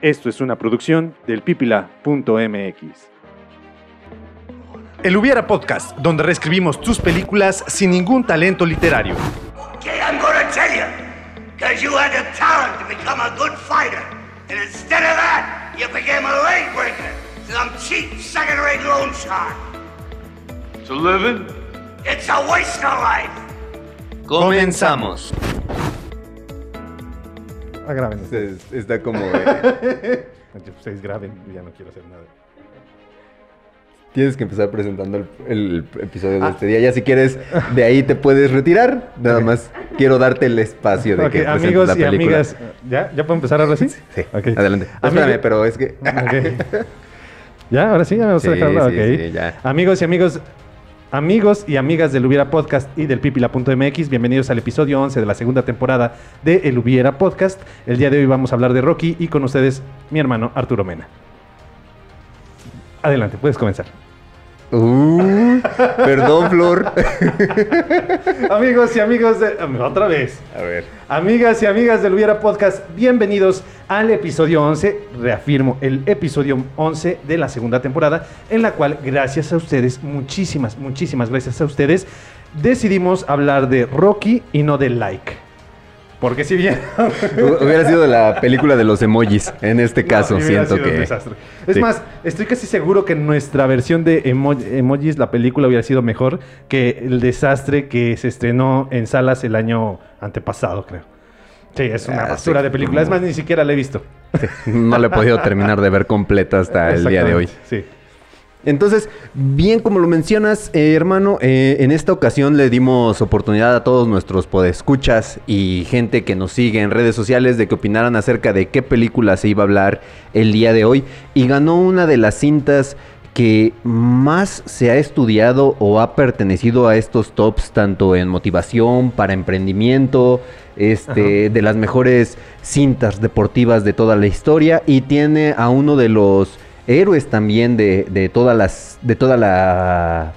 Esto es una producción del pipila.mx. El Hubiera Podcast, donde reescribimos tus películas sin ningún talento literario. Okay, I'm gonna tell you. Because you had the talent to become a good fighter. And instead of that, you became a leg breaker. Some cheap second-rate loan shark. To living? It's a waste of life. Comenzamos. Ah, graben. Es- Está como. eh, Ustedes graben, ya no quiero hacer nada. tienes que empezar presentando el, el episodio de Ah. este día. Ya si quieres, de ahí te puedes retirar. Nada Ok. más quiero darte el espacio de Ok, que amigos la y película. amigas. ¿Ya? ¿Ya puedo empezar ahora sí? Sí, Ok. adelante. Amigo- Espérame, pero es que. ¿Ya? ¿Ahora sí? ¿Ya me vas a Sí, dejarlo? sí, sí, ya. Amigos y amigos, amigos y amigas del Hubiera Podcast y del Pipila.mx, bienvenidos al episodio 11 de la segunda temporada de El Hubiera Podcast. El día de hoy vamos a hablar de Rocky y con ustedes mi hermano Arturo Mena. Adelante, puedes comenzar. Uh, perdón, Flor. amigos y amigos de... Otra vez. A ver. Amigas y amigas del Hubiera Podcast, bienvenidos al episodio 11, reafirmo, el episodio 11 de la segunda temporada, en la cual, gracias a ustedes, muchísimas, muchísimas gracias a ustedes, decidimos hablar de Rocky y no de Like. Porque si bien... Hu- Hubiera sido la película de los emojis. En este caso, No, siento sido un que. desastre. Es Sí. más, estoy casi seguro que nuestra versión de emo- emojis, la película, hubiera sido mejor que el desastre que se estrenó en salas el año antepasado, creo. Sí, es una Ah, basura sí. de película. Es más, ni siquiera la he visto. No la he podido terminar de ver completa hasta el día de hoy. Sí. Entonces, bien como lo mencionas, eh, hermano, eh, en esta ocasión le dimos oportunidad a todos nuestros podescuchas y gente que nos sigue en redes sociales de que opinaran acerca de qué película se iba a hablar el día de hoy. Y ganó una de las cintas que más se ha estudiado o ha pertenecido a estos tops, tanto en motivación, para emprendimiento, este, de las mejores cintas deportivas de toda la historia. Y tiene a uno de los héroes también de, de todas las de toda la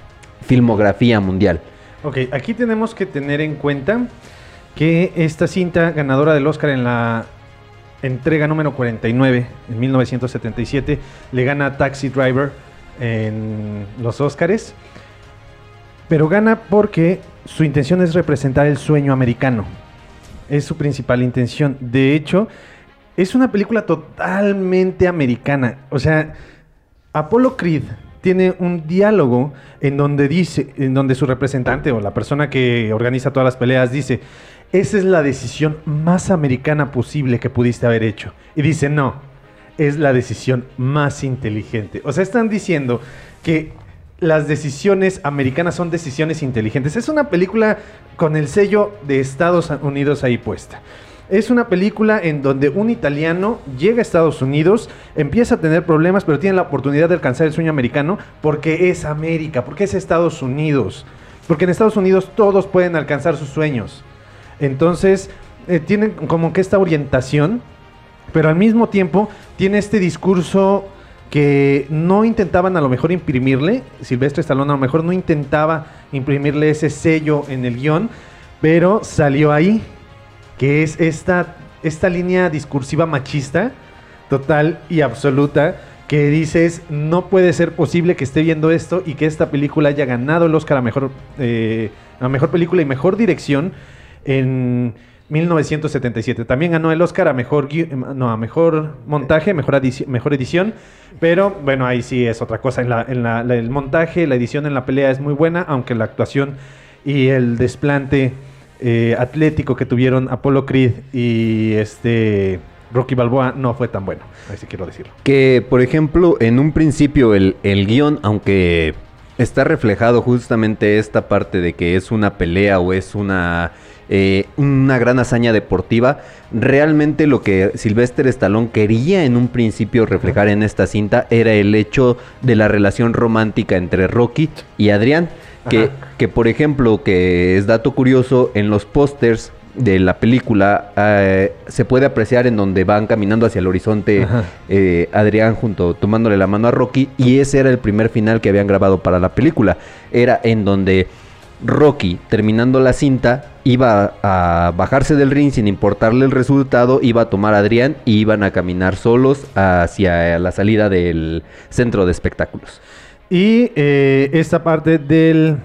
filmografía mundial. Ok, aquí tenemos que tener en cuenta que esta cinta ganadora del Oscar en la entrega número 49 en 1977 le gana a Taxi Driver en los Oscars, pero gana porque su intención es representar el sueño americano. Es su principal intención. De hecho, es una película totalmente americana. O sea, Apollo Creed tiene un diálogo en donde dice, en donde su representante o la persona que organiza todas las peleas dice, esa es la decisión más americana posible que pudiste haber hecho. Y dice, no, es la decisión más inteligente. O sea, están diciendo que las decisiones americanas son decisiones inteligentes. Es una película con el sello de Estados Unidos ahí puesta. Es una película en donde un italiano llega a Estados Unidos, empieza a tener problemas, pero tiene la oportunidad de alcanzar el sueño americano porque es América, porque es Estados Unidos. Porque en Estados Unidos todos pueden alcanzar sus sueños. Entonces, eh, tienen como que esta orientación, pero al mismo tiempo tiene este discurso que no intentaban a lo mejor imprimirle, Silvestre Stallone a lo mejor no intentaba imprimirle ese sello en el guion, pero salió ahí, que es esta, esta línea discursiva machista, total y absoluta, que dices, no puede ser posible que esté viendo esto y que esta película haya ganado el Oscar a mejor, eh, a mejor película y mejor dirección en 1977. También ganó el Oscar a mejor, no, a mejor montaje, mejor, mejor edición. Pero bueno, ahí sí es otra cosa. En la, en la- el montaje, la edición en la pelea es muy buena, aunque la actuación y el desplante eh, atlético que tuvieron Apollo Creed y este Rocky Balboa no fue tan bueno. Ahí sí quiero decirlo. Que, por ejemplo, en un principio el, el guion, aunque está reflejado justamente esta parte de que es una pelea o es una, eh, una gran hazaña deportiva, realmente lo que Sylvester Stallone quería en un principio reflejar en esta cinta era el hecho de la relación romántica entre Rocky y Adrián. Que, que, por ejemplo, que es dato curioso, en los pósters de la película eh, se puede apreciar en donde van caminando hacia el horizonte eh, Adrián junto tomándole la mano a Rocky y ese era el primer final que habían grabado para la película. Era en donde Rocky, terminando la cinta, iba a bajarse del ring sin importarle el resultado, iba a tomar a Adrián y iban a caminar solos hacia la salida del centro de espectáculos. Y eh, esta parte del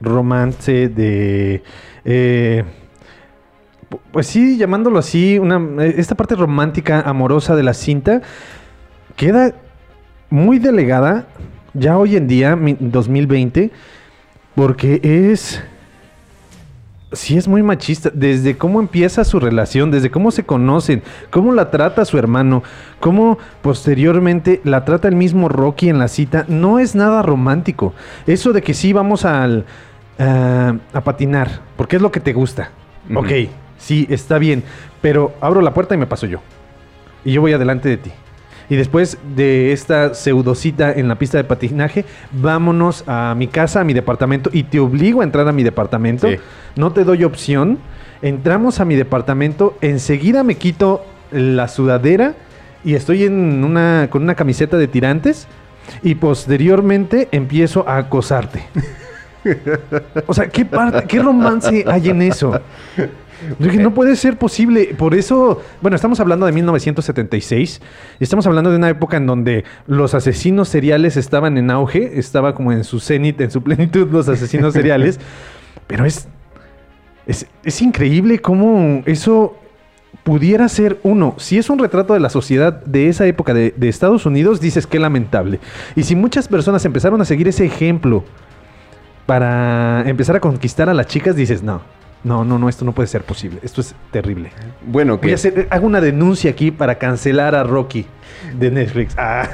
romance de... eh, pu- pues sí, llamándolo así, una, esta parte romántica, amorosa de la cinta, queda muy delegada ya hoy en día, mi- 2020, porque es... Sí, es muy machista. Desde cómo empieza su relación, desde cómo se conocen, cómo la trata su hermano, cómo posteriormente la trata el mismo Rocky en la cita, no es nada romántico. Eso de que sí vamos al, ah, a patinar, porque es lo que te gusta. Ujú. Ok, sí, está bien, pero abro la puerta y me paso yo. Y yo voy adelante de ti. Y después de esta pseudocita en la pista de patinaje, vámonos a mi casa, a mi departamento, y te obligo a entrar a mi departamento. Sí. No te doy opción. Entramos a mi departamento, enseguida me quito la sudadera y estoy en una, con una camiseta de tirantes. Y posteriormente empiezo a acosarte. O sea, ¿qué, parte, ¿qué romance hay en eso? Yo dije, no puede ser posible. Por eso, bueno, estamos hablando de 1976. y Estamos hablando de una época en donde los asesinos seriales estaban en auge. Estaba como en su cenit, en su plenitud, los asesinos seriales. Pero es, es, es increíble cómo eso pudiera ser uno. Si es un retrato de la sociedad de esa época de, de Estados Unidos, dices que lamentable. Y si muchas personas empezaron a seguir ese ejemplo para empezar a conquistar a las chicas, dices, no, no, no, no, esto no puede ser posible. Esto es terrible. Bueno, Voy a que hacer, hago una denuncia aquí para cancelar a Rocky de Netflix. Ah.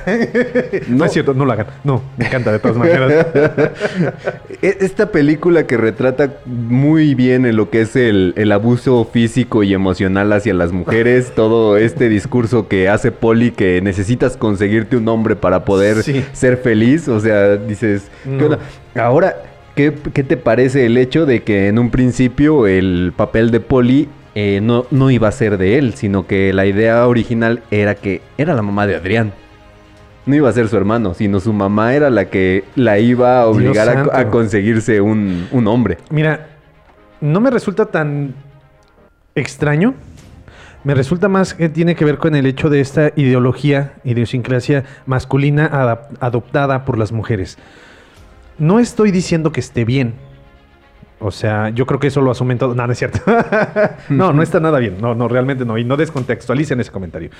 No. No. es cierto, no lo hagan. No, me encanta de todas maneras. E- Esta película que retrata muy bien en lo que es el, el abuso físico y emocional hacia las mujeres, todo este discurso que hace Polly que necesitas conseguirte un hombre para poder Sí. ser feliz, o sea, dices, ¿qué No. onda? Ahora, ¿qué, qué te parece el hecho de que en un principio el papel de Polly eh, no, no iba a ser de él, sino que la idea original era que era la mamá de Adrián? No iba a ser su hermano, sino su mamá era la que la iba a obligar a, conseguirse un, un hombre. Mira, no me resulta tan extraño. Me resulta más que tiene que ver con el hecho de esta ideología, idiosincrasia masculina adoptada por las mujeres. No estoy diciendo que esté bien. O sea, yo creo que eso lo asumen todo. No, no es cierto. no, no está nada bien. No, no, realmente no. Y no descontextualicen ese comentario.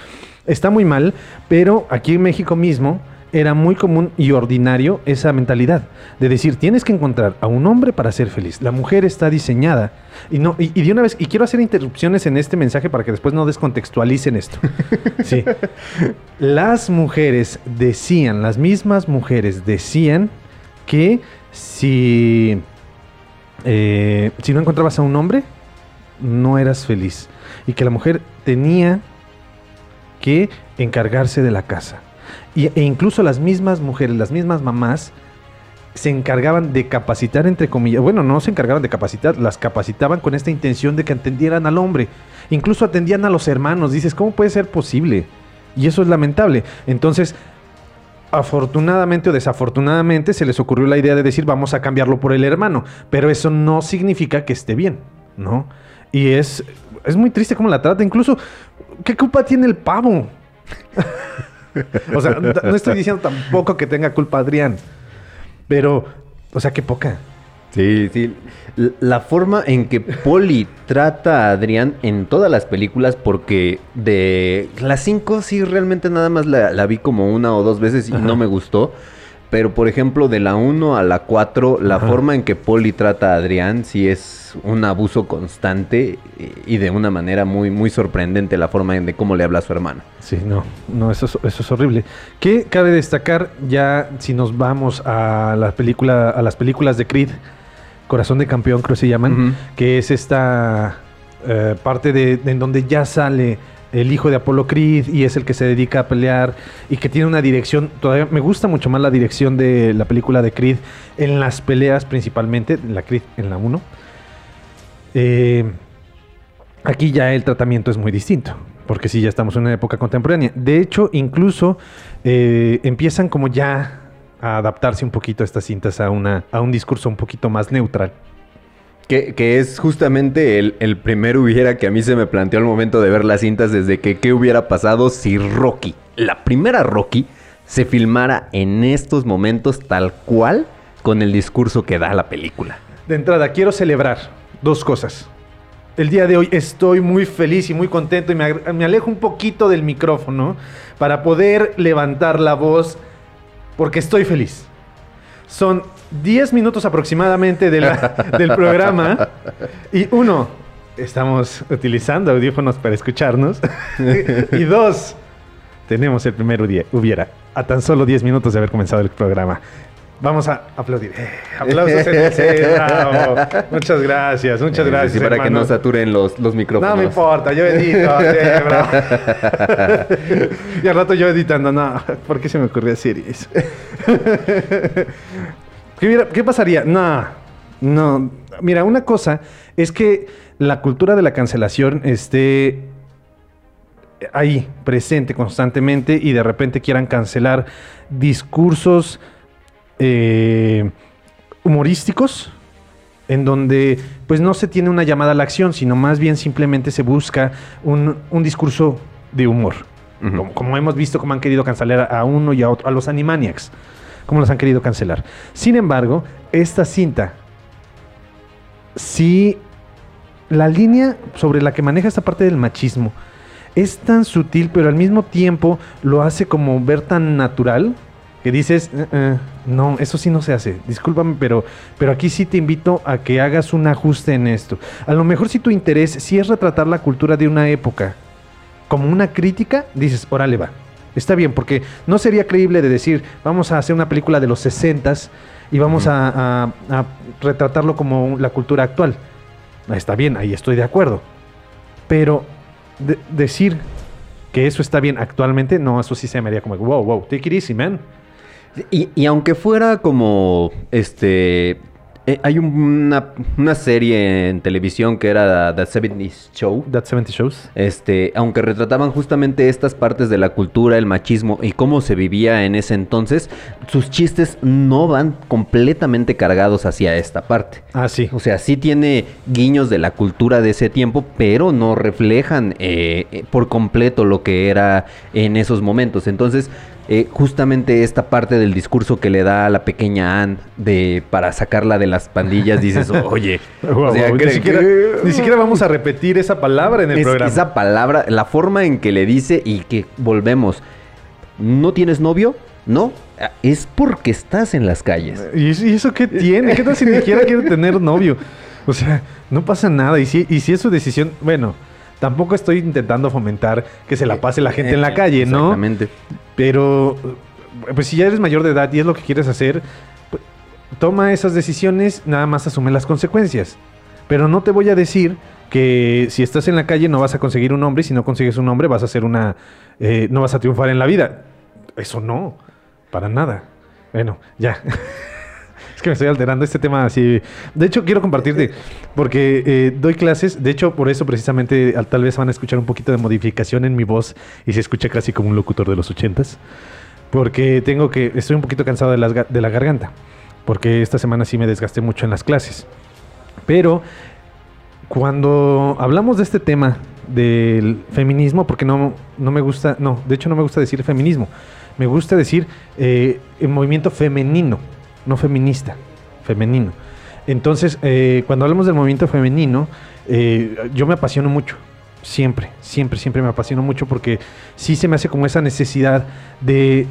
Está muy mal, pero aquí en México mismo era muy común y ordinario esa mentalidad de decir, tienes que encontrar a un hombre para ser feliz. La mujer está diseñada. Y, no, y, y de una vez, y quiero hacer interrupciones en este mensaje para que después no descontextualicen esto. Sí. Las mujeres decían, las mismas mujeres decían que si, eh, si no encontrabas a un hombre, no eras feliz. Y que la mujer tenía que encargarse de la casa. Y- e incluso las mismas mujeres, las mismas mamás, se encargaban de capacitar, entre comillas, bueno, no se encargaban de capacitar, las capacitaban con esta intención de que atendieran al hombre. Incluso atendían a los hermanos. Dices, ¿cómo puede ser posible? Y eso es lamentable. Entonces, afortunadamente o desafortunadamente se les ocurrió la idea de decir, vamos a cambiarlo por el hermano. Pero eso no significa que esté bien, ¿no? Y es, es muy triste cómo la trata. Incluso, ¿qué culpa tiene el pavo? o sea, no estoy diciendo tampoco que tenga culpa Adrián. Pero, o sea, qué poca. Sí, sí. La forma en que Polly trata a Adrián en todas las películas, porque de las cinco sí realmente nada más la, la vi como una o dos veces y Ajá. no me gustó. Pero por ejemplo, de la 1 a la 4, la Ajá. forma en que Polly trata a Adrián sí es un abuso constante y- de una manera muy, muy sorprendente la forma en de cómo le habla a su hermano. Sí, no, no, eso es, eso es horrible. ¿Qué cabe destacar ya si nos vamos a la película, a las películas de Creed, Corazón de Campeón creo que se llaman, que es esta eh, parte de, de en donde ya sale el hijo de Apolo Creed y es el que se dedica a pelear y que tiene una dirección, todavía me gusta mucho más la dirección de la película de Creed en las peleas principalmente, la Creed en la 1. Eh, aquí ya el tratamiento es muy distinto, porque sí, ya estamos en una época contemporánea. De hecho, incluso eh, empiezan como ya a adaptarse un poquito estas cintas a, una, a un discurso un poquito más neutral. Que, que es justamente el, el primer hubiera que a mí se me planteó al momento de ver las cintas desde que qué hubiera pasado si Rocky, la primera Rocky, se filmara en estos momentos tal cual con el discurso que da la película. De entrada, quiero celebrar dos cosas. El día de hoy estoy muy feliz y muy contento y me, me alejo un poquito del micrófono para poder levantar la voz porque estoy feliz. Son 10 minutos aproximadamente de la- del programa y uno, estamos utilizando audífonos para escucharnos y dos, tenemos el primer udie- hubiera a tan solo 10 minutos de haber comenzado el programa. Vamos a aplaudir. Eh, aplausos en el bravo. Muchas gracias, muchas Eh, gracias. sí, para que no saturen los, los micrófonos. No me importa, yo edito. bravo. y al rato yo editando, no, ¿por qué se me ocurrió decir eso? ¿Qué, qué pasaría? No, no. Mira, una cosa es que la cultura de la cancelación esté ahí, presente constantemente y de repente quieran cancelar discursos eh, humorísticos en donde pues no se tiene una llamada a la acción, sino más bien simplemente se busca un, un discurso de humor. Como, como hemos visto cómo han querido cancelar a uno y a otro, a los Animaniacs, como los han querido cancelar. Sin embargo, esta cinta, sí, la línea sobre la que maneja esta parte del machismo es tan sutil, pero al mismo tiempo lo hace como ver tan natural que dices, "Eh, eh, no, eso sí no se hace. Discúlpame, pero, pero aquí sí te invito a que hagas un ajuste en esto. A lo mejor si tu interés sí es retratar la cultura de una época como una crítica, dices, órale va. Está bien, porque no sería creíble de decir, vamos a hacer una película de los 60s y vamos a, a- a retratarlo como la cultura actual. Está bien, ahí estoy de acuerdo. Pero de- decir que eso está bien actualmente, no, eso sí se me haría como, wow, wow, take it easy, man. Y, y aunque fuera como, este, eh, hay un- una, una serie en televisión que era The 70s Show. That 70 Shows. Este, aunque retrataban justamente estas partes de la cultura, el machismo y cómo se vivía en ese entonces, sus chistes no van completamente cargados hacia esta parte. Ah, sí. O sea, sí tiene guiños de la cultura de ese tiempo, pero no reflejan eh, eh, por completo lo que era en esos momentos. Entonces, eh, justamente esta parte del discurso que le da a la pequeña Anne de para sacarla de las pandillas, dices, oye, o sea, ni, siquiera, que- ni siquiera vamos a repetir esa palabra en el es- programa. esa palabra, la forma en que le dice y que volvemos, ¿no tienes novio? No, es porque estás en las calles. ¿Y eso, y eso qué tiene? ¿Qué tal si ni siquiera quiere tener novio? O sea, no pasa nada. Y si, y si es su decisión, bueno, tampoco estoy intentando fomentar que se la pase la gente en la calle, ¿no? Exactamente. Pero, pues si ya eres mayor de edad y es lo que quieres hacer, pues, toma esas decisiones, nada más asume las consecuencias. Pero no te voy a decir que si estás en la calle no vas a conseguir un hombre y si no consigues un hombre vas a ser una... eh, no vas a triunfar en la vida. Eso no, para nada. Bueno, ya. es que me estoy alterando este tema así. De hecho, quiero compartirte, porque eh, doy clases, de hecho, por eso precisamente al- tal vez van a escuchar un poquito de modificación en mi voz y se escucha casi como un locutor de los ochentas. Porque tengo que, estoy un poquito cansado de, las de la garganta, porque esta semana sí me desgasté mucho en las clases. Pero cuando hablamos de este tema del feminismo, porque no, no me gusta, no, de hecho no me gusta decir feminismo, me gusta decir eh, el movimiento femenino, no feminista, femenino. Entonces, eh, cuando hablamos del movimiento femenino, eh, yo me apasiono mucho, siempre, siempre, siempre me apasiono mucho porque sí se me hace como esa necesidad de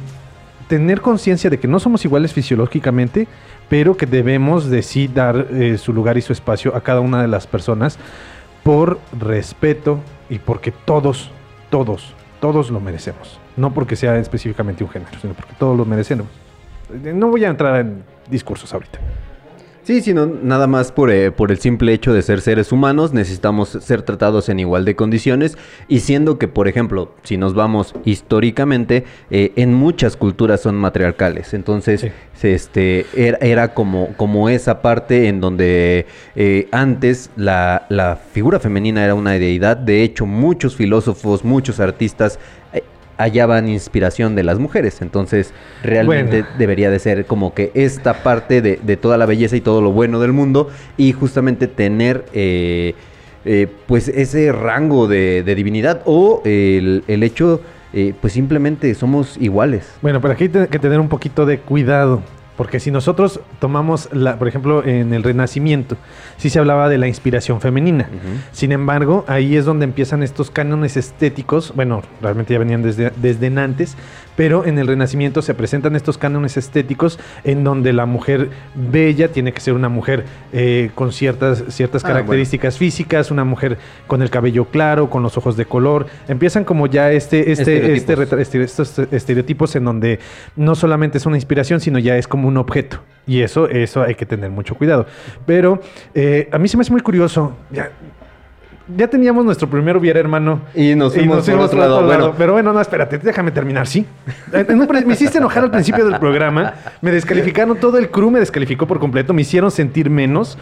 tener conciencia de que no somos iguales fisiológicamente, pero que debemos de sí dar eh, su lugar y su espacio a cada una de las personas por respeto y porque todos, todos, todos lo merecemos. No porque sea específicamente un género, sino porque todos lo merecemos. No voy a entrar en discursos ahorita. Sí, sino nada más por, eh, por el simple hecho de ser seres humanos, necesitamos ser tratados en igual de condiciones y siendo que, por ejemplo, si nos vamos históricamente, eh, en muchas culturas son matriarcales, entonces Sí. se, este, era, era como, como esa parte en donde eh, antes la, la figura femenina era una deidad, de hecho muchos filósofos, muchos artistas... hallaban inspiración de las mujeres. Entonces, realmente Bueno. debería de ser como que esta parte de, de toda la belleza y todo lo bueno del mundo y justamente tener... eh, eh, pues ese rango de, de divinidad o el, el hecho, eh, pues simplemente somos iguales. Bueno, pero aquí hay que tener un poquito de cuidado. Porque si nosotros tomamos, la, por ejemplo, en el Renacimiento, sí se hablaba de la inspiración femenina. Sin embargo, ahí es donde empiezan estos cánones estéticos. Bueno, realmente ya venían desde, desde antes, pero en el Renacimiento se presentan estos cánones estéticos en donde la mujer bella tiene que ser una mujer eh, con ciertas, ciertas Ah, características físicas, una mujer con el cabello claro, con los ojos de color. Empiezan como ya este, este, Estereotipos. este este- estos estereotipos en donde no solamente es una inspiración, sino ya es como un objeto. Y eso, eso hay que tener mucho cuidado. Pero eh, a mí se me hace muy curioso. Ya, ya teníamos nuestro primer hubiera, hermano. Y nos fuimos por otro lado. Bueno. Pero bueno, no, espérate, déjame terminar, ¿sí? Me hiciste enojar al principio del programa. Me descalificaron, todo el crew me descalificó por completo. Me hicieron sentir menos.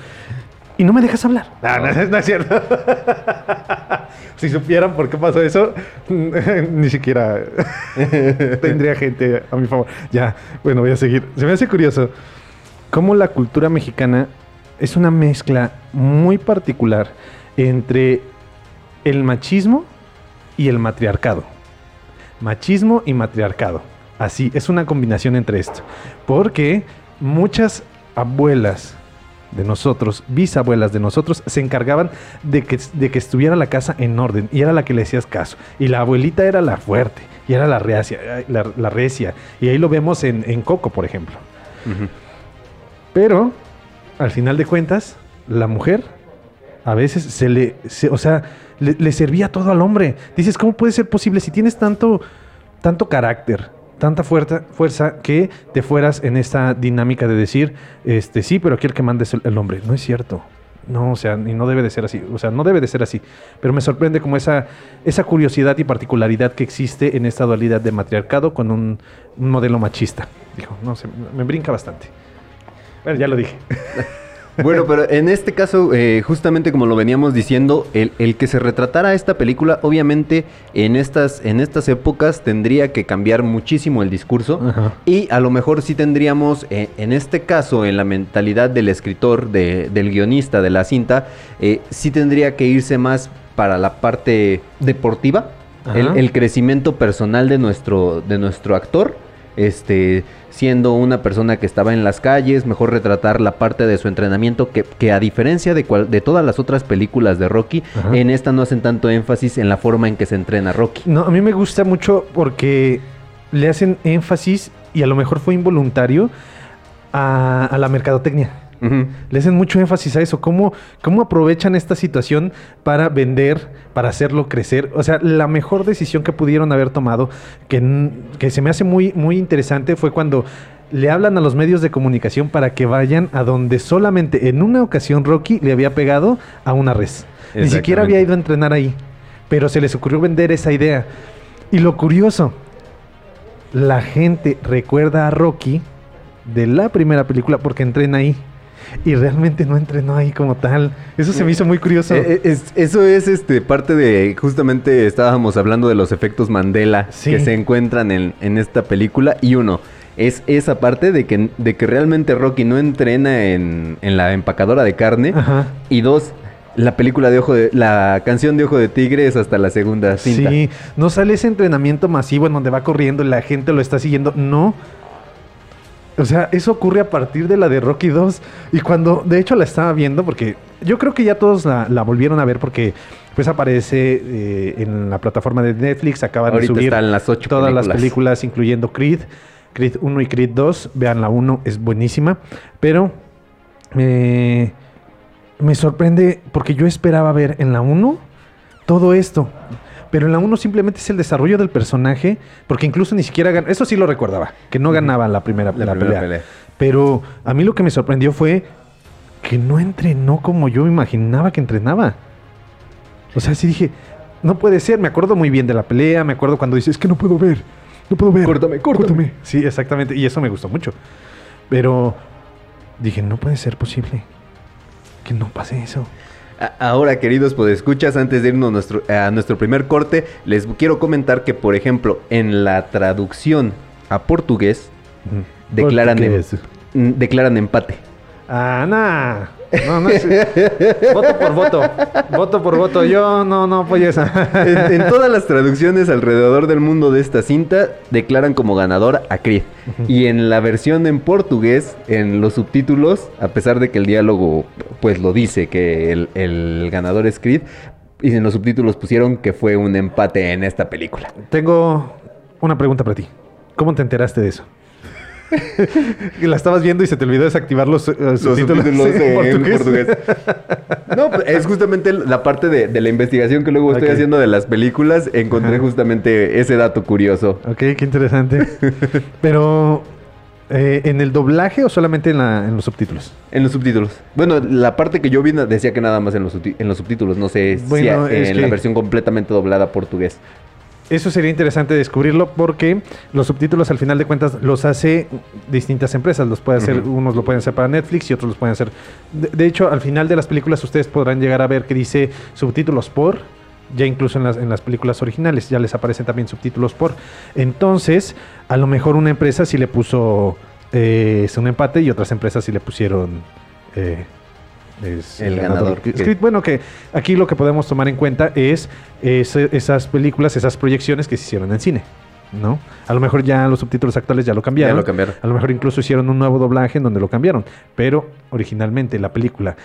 Y no me dejas hablar. No, no, es- no es cierto. si supieran por qué pasó eso, ni siquiera tendría gente a mi favor. Ya, bueno, voy a seguir. Se me hace curioso cómo la cultura mexicana es una mezcla muy particular entre el machismo y el matriarcado. Machismo y matriarcado. Así, es una combinación entre esto. Porque muchas abuelas de nosotros, bisabuelas de nosotros, se encargaban de que, de que estuviera la casa en orden y era la que le hacías caso. Y la abuelita era la fuerte y era la reacia, la, la recia. Y ahí lo vemos en, en Coco, por ejemplo. Pero, al final de cuentas, la mujer a veces se le, se- o sea, le, le servía todo al hombre. Dices, ¿cómo puede ser posible si tienes tanto, tanto carácter, tanta fuerza, fuerza que te fueras en esta dinámica de decir, este, sí, pero aquí el que manda es el, el hombre? No es cierto. No, o sea, y no debe de ser así. O sea, no debe de ser así. Pero me sorprende como esa, esa curiosidad y particularidad que existe en esta dualidad de matriarcado con un, un modelo machista. Dijo, no sé, me brinca bastante. Bueno, ya lo dije. Bueno, pero en este caso, eh, justamente como lo veníamos diciendo, el, el que se retratara esta película, obviamente en estas, en estas épocas tendría que cambiar muchísimo el discurso. Ajá. Y a lo mejor sí tendríamos, eh, en este caso, en la mentalidad del escritor, de- del guionista de la cinta, eh, sí tendría que irse más para la parte deportiva, el, el crecimiento personal de nuestro, de nuestro actor. Este, siendo una persona que estaba en las calles, mejor retratar la parte de su entrenamiento, que, que a diferencia de, cual- de todas las otras películas de Rocky, Ajá. en esta no hacen tanto énfasis en la forma en que se entrena Rocky. No, a mí me gusta mucho porque le hacen énfasis, y a lo mejor fue involuntario, a, a la mercadotecnia. Ujú. Le hacen mucho énfasis a eso. ¿Cómo, ¿Cómo aprovechan esta situación para vender, para hacerlo crecer? O sea, la mejor decisión que pudieron haber tomado, que, que se me hace muy, muy interesante, fue cuando le hablan a los medios de comunicación para que vayan a donde solamente en una ocasión Rocky le había pegado a una res. Ni siquiera había ido a entrenar ahí. Pero se les ocurrió vender esa idea. Y lo curioso, la gente recuerda a Rocky de la primera película porque entrena ahí. Y realmente no entrenó ahí como tal. Eso se me hizo muy curioso. Eh, eh, es- eso es este parte de justamente estábamos hablando de los efectos Mandela Sí. que se encuentran en, en esta película y uno es esa parte de que, de que realmente Rocky no entrena en, en la empacadora de carne Ajá. y dos la película de ojo de la canción de ojo de tigre es hasta la segunda cinta. Sí, no sale ese entrenamiento masivo en donde va corriendo y la gente lo está siguiendo. No. O sea, eso ocurre a partir de la de Rocky 2. Y cuando, de hecho, la estaba viendo, porque yo creo que ya todos la, la volvieron a ver, porque pues aparece eh, en la plataforma de Netflix, acaban Ahorita de subir están las ocho todas las películas. películas, incluyendo Creed, Creed 1 y Creed 2. Vean la 1, es buenísima. Pero eh, me sorprende porque yo esperaba ver en la 1 todo esto. Pero en la 1 simplemente es el desarrollo del personaje, porque incluso ni siquiera gan- Eso sí lo recordaba, que no ganaba la primera, La la primera pelea. pelea. Pero a mí lo que me sorprendió fue que no entrenó como yo imaginaba que entrenaba. O sea, sí dije, no puede ser. Me acuerdo muy bien de la pelea, me acuerdo cuando dice, es que no puedo ver, no puedo ver. Córtame, córtame. Sí, exactamente. Y eso me gustó mucho. Pero dije, no puede ser posible que no pase eso. Ahora, queridos podescuchas, antes de irnos nuestro- a nuestro primer corte, les quiero comentar que, por ejemplo, en la traducción a portugués, declaran, em- declaran empate. Ah, nah. No, no es- voto por voto. Voto por voto. Yo no, no apoyo esa. En, en todas las traducciones alrededor del mundo de esta cinta, declaran como ganador a Creed. Y en la versión en portugués, en los subtítulos, a pesar de que el diálogo pues lo dice que el, el ganador es Creed, y en los subtítulos pusieron que fue un empate en esta película. Tengo una pregunta para ti. ¿Cómo te enteraste de eso? Que la estabas viendo y se te olvidó desactivar los, eh, Los subtítulos, subtítulos en en portugués. portugués. No, pues, es justamente la parte de, de la investigación que luego estoy haciendo de las películas. Encontré Ajá. justamente ese dato curioso. Ok, qué interesante. Pero, eh, ¿en el doblaje o solamente en, la- en los subtítulos? En los subtítulos. Bueno, la parte que yo vi decía que nada más en los, en los subtítulos. No sé Bueno, si a- en que- la versión completamente doblada portugués. Eso sería interesante descubrirlo porque los subtítulos al final de cuentas los hace distintas empresas. Los puede hacer, unos lo pueden hacer para Netflix y otros los pueden hacer. De, de hecho, al final de las películas ustedes podrán llegar a ver que dice subtítulos por, ya incluso en las, en las películas originales, ya les aparecen también subtítulos por. Entonces, a lo mejor una empresa sí le puso eh, un empate y otras empresas sí le pusieron eh, es El ganador. Que- Creed, bueno, que aquí lo que podemos tomar en cuenta es esas películas, esas proyecciones que se hicieron en cine, ¿no? A lo mejor ya los subtítulos actuales ya lo cambiaron. Ya lo cambiaron. A lo mejor incluso hicieron un nuevo doblaje en donde lo cambiaron. Pero originalmente la película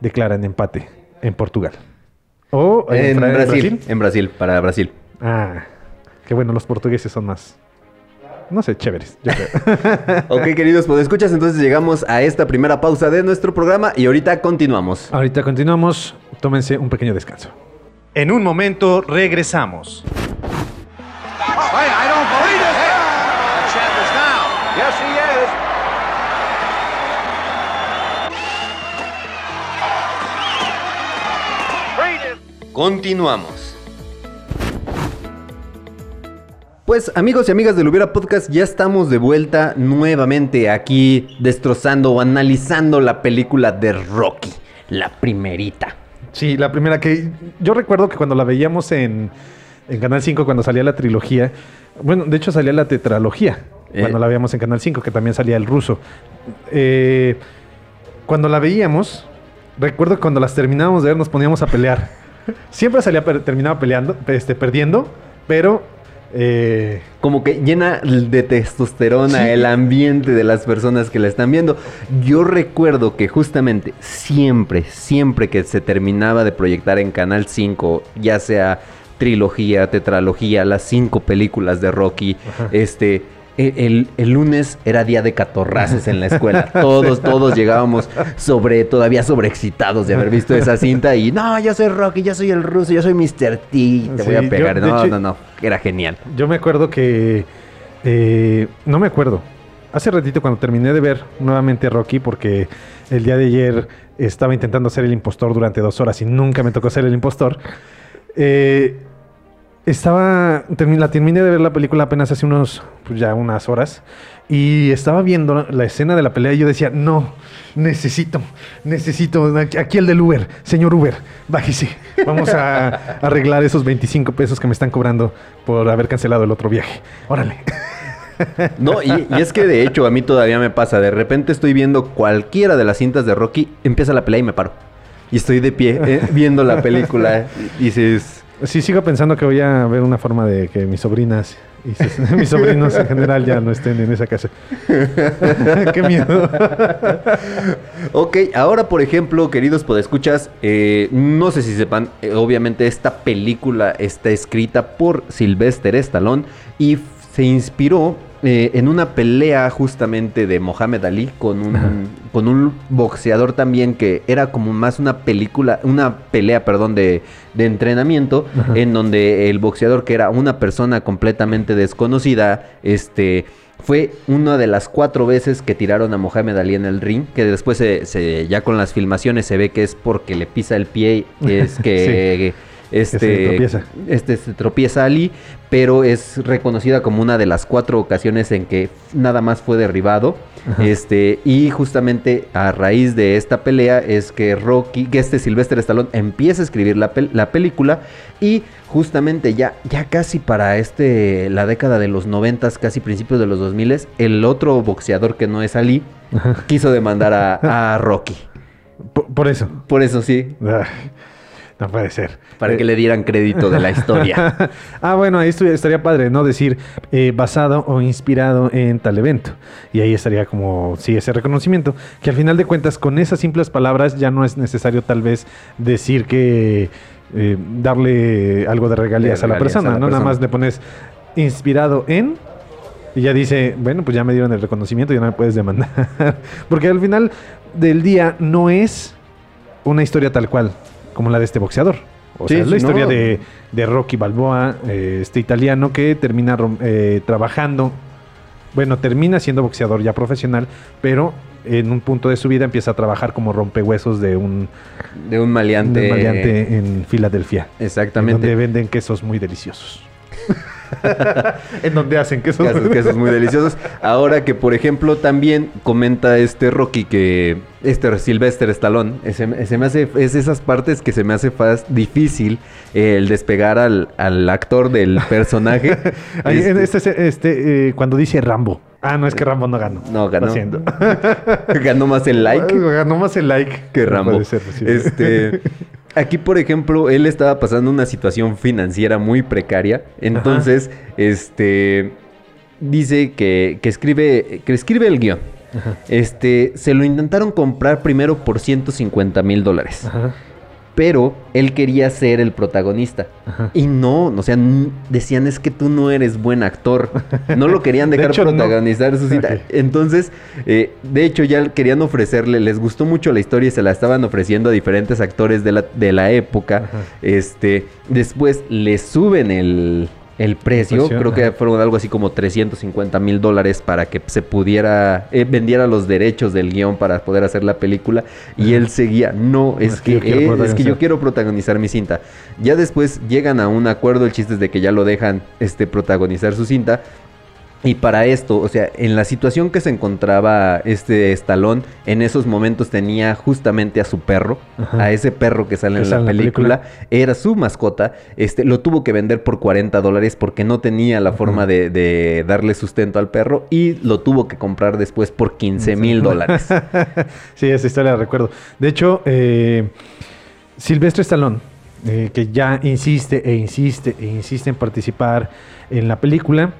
declara en empate en Portugal. O En, Brasil, En Brasil, para Brasil. Ah, qué bueno, los portugueses son más, no sé, chéveres. yo creo. ok, queridos, pues escuchas, entonces llegamos a esta primera pausa de nuestro programa y ahorita continuamos. Ahorita continuamos, tómense un pequeño descanso. En un momento regresamos. Continuamos. Pues amigos y amigas del Hubiera Podcast, ya estamos de vuelta nuevamente aquí destrozando o analizando la película de Rocky, la primerita. Sí, la primera que yo recuerdo que cuando la veíamos en, en Canal 5, cuando salía la trilogía, bueno, de hecho salía la tetralogía, Eh. cuando la veíamos en Canal 5, que también salía el ruso. Eh, cuando la veíamos, recuerdo que cuando las terminábamos de ver nos poníamos a pelear. Siempre salía, per- terminaba peleando, este, perdiendo, pero... eh, Como que llena de testosterona Sí. el ambiente de las personas que la están viendo. Yo recuerdo que justamente siempre, siempre que se terminaba de proyectar en Canal 5, ya sea trilogía, tetralogía, las cinco películas de Rocky, Ajá. este... El, el lunes era día de catorraces en la escuela. Todos, todos llegábamos sobre, todavía sobreexcitados de haber visto esa cinta y no, yo soy Rocky, yo soy el ruso, yo soy Mr. T, te voy a pegar. no, hecho- no, no, era genial. Yo me acuerdo que. eh, no me acuerdo. Hace ratito, cuando terminé de ver nuevamente Rocky, porque el día de ayer estaba intentando ser el impostor durante dos horas y nunca me tocó ser el impostor. eh, estaba. la terminé de ver la película apenas hace unos. pues ya unas horas. Y estaba viendo la escena de la pelea y yo decía, no, necesito, necesito, aquí- el del Uber, señor Uber, bájese. Vamos a arreglar esos 25 pesos que me están cobrando por haber cancelado el otro viaje. Órale. No, y, y es que de hecho a mí todavía me pasa. De repente estoy viendo cualquiera de las cintas de Rocky, empieza la pelea y me paro. Y estoy de pie eh, viendo la película. Y dices, Sí, sigo pensando que voy a ver una forma de que mis sobrinas y mis sobrinos en general ya no estén en esa casa. Qué miedo. ok, ahora por ejemplo, queridos podescuchas, eh, no sé si sepan, eh, obviamente esta película está escrita por Sylvester Stallone y se inspiró eh, en una pelea justamente de Mohamed Ali con un, con un boxeador también que era como más una película, una pelea, perdón, de, de entrenamiento, Ajá. en donde el boxeador que era una persona completamente desconocida, este fue una de las cuatro veces que tiraron a Mohamed Ali en el ring, que después se, se- ya con las filmaciones se ve que es porque le pisa el pie, es que este, se tropieza. este se tropieza Ali, pero es reconocida como una de las cuatro ocasiones en que nada más fue derribado. Ajá. Este, y justamente a raíz de esta pelea es que Rocky, que este Sylvester Stallone empieza a escribir la, pel- la película y justamente ya, ya casi para este, la década de los noventas, casi principios de los 2000, el otro boxeador que no es Ali quiso demandar a, a Rocky. Por, por eso. Por eso sí, Ay, no puede ser. para Eh, que le dieran crédito de la historia. ah, bueno, ahí estaría padre, ¿no? Decir eh, basado o inspirado en tal evento. Y ahí estaría como, sí, ese reconocimiento. Que al final de cuentas, con esas simples palabras, ya no es necesario tal vez decir que eh, darle algo de regalías, De a la persona, a la ¿no? Nada más le pones inspirado en. Y ya dice, bueno, pues ya me dieron el reconocimiento, ya no me puedes demandar. Porque al final del día no es una historia tal cual como la de este boxeador. O Sí, sea, es la historia no. de, de Rocky Balboa, eh, este italiano que termina eh, trabajando, bueno, termina siendo boxeador ya profesional, pero en un punto de su vida empieza a trabajar como rompehuesos de un, De un de maleante. un maleante en Filadelfia. Exactamente. Donde venden quesos muy deliciosos. en donde hacen quesos. Quesos, quesos muy deliciosos. Ahora que, por ejemplo, también comenta este Rocky que este Sylvester Stallone, ese- se me hace, es esas partes que se me hace fas- difícil eh, el despegar al, al actor del personaje. Ahí, en Este, este, este, eh, cuando dice Rambo. Ah, no, es que Rambo no ganó. No, ganó. Lo siento. ganó más el like Ganó más el like que No Rambo. puede ser posible. Este, aquí, por ejemplo, él estaba pasando una situación financiera muy precaria. Entonces, este dice que, que escribe, que escribe el guion. Este, se lo intentaron comprar primero por 150 mil dólares. Ajá. Pero él quería ser el protagonista. Ajá. Y no, o sea, decían es que tú no eres buen actor. No lo querían De dejar no. protagonizar su cita. Entonces, eh, de hecho, ya querían ofrecerle, les gustó mucho la historia y se la estaban ofreciendo a diferentes actores de la, de la época. Ajá. Este, después le suben el, el precio. Creo que fueron algo así como 350 mil dólares para que se pudiera, eh, vendiera los derechos del guion para poder hacer la película. Y él seguía, no, es, Es que que, yo quiero eh, es que protagonizar". yo quiero protagonizar mi cinta. Ya después llegan a un acuerdo, el chiste es de que ya lo dejan este, protagonizar su cinta. Y para esto, o sea, en la situación que se encontraba este Estalón, en esos momentos tenía justamente a su perro, Ajá. a ese perro que sale Que en sale la en la película, era su mascota, este, lo tuvo que vender por 40 dólares porque no tenía la forma de, de darle sustento al perro y lo tuvo que comprar después por 15 mil dólares. sí, esa historia la recuerdo. De hecho, eh, Silvestre Stallone, eh, que ya insiste e insiste e insiste en participar en la película,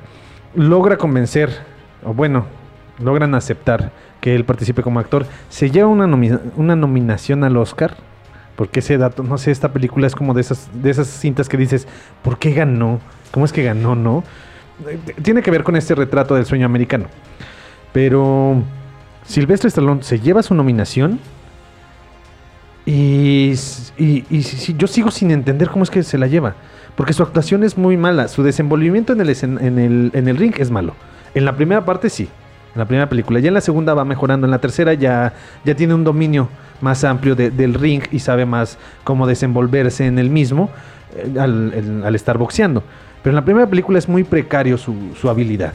logra convencer, o bueno, logran aceptar que él participe como actor. Se lleva una, una nominación al Oscar. Porque ese dato, no sé, esta película es como de esas, de esas cintas que dices, ¿por qué ganó? ¿Cómo es que ganó, no? Eh, Tiene que ver con este retrato del sueño americano. Pero Silvestre Stallone se lleva su nominación y, y- y yo sigo sin entender cómo es que se la lleva. Porque su actuación es muy mala. Su desenvolvimiento en el, en el, en el ring es malo. En la primera parte sí. En la primera película. Ya en la segunda va mejorando. En la tercera ya, ya tiene un dominio más amplio de- del ring y sabe más cómo desenvolverse en el mismo eh, al, al estar boxeando. Pero en la primera película es muy precario su, su habilidad.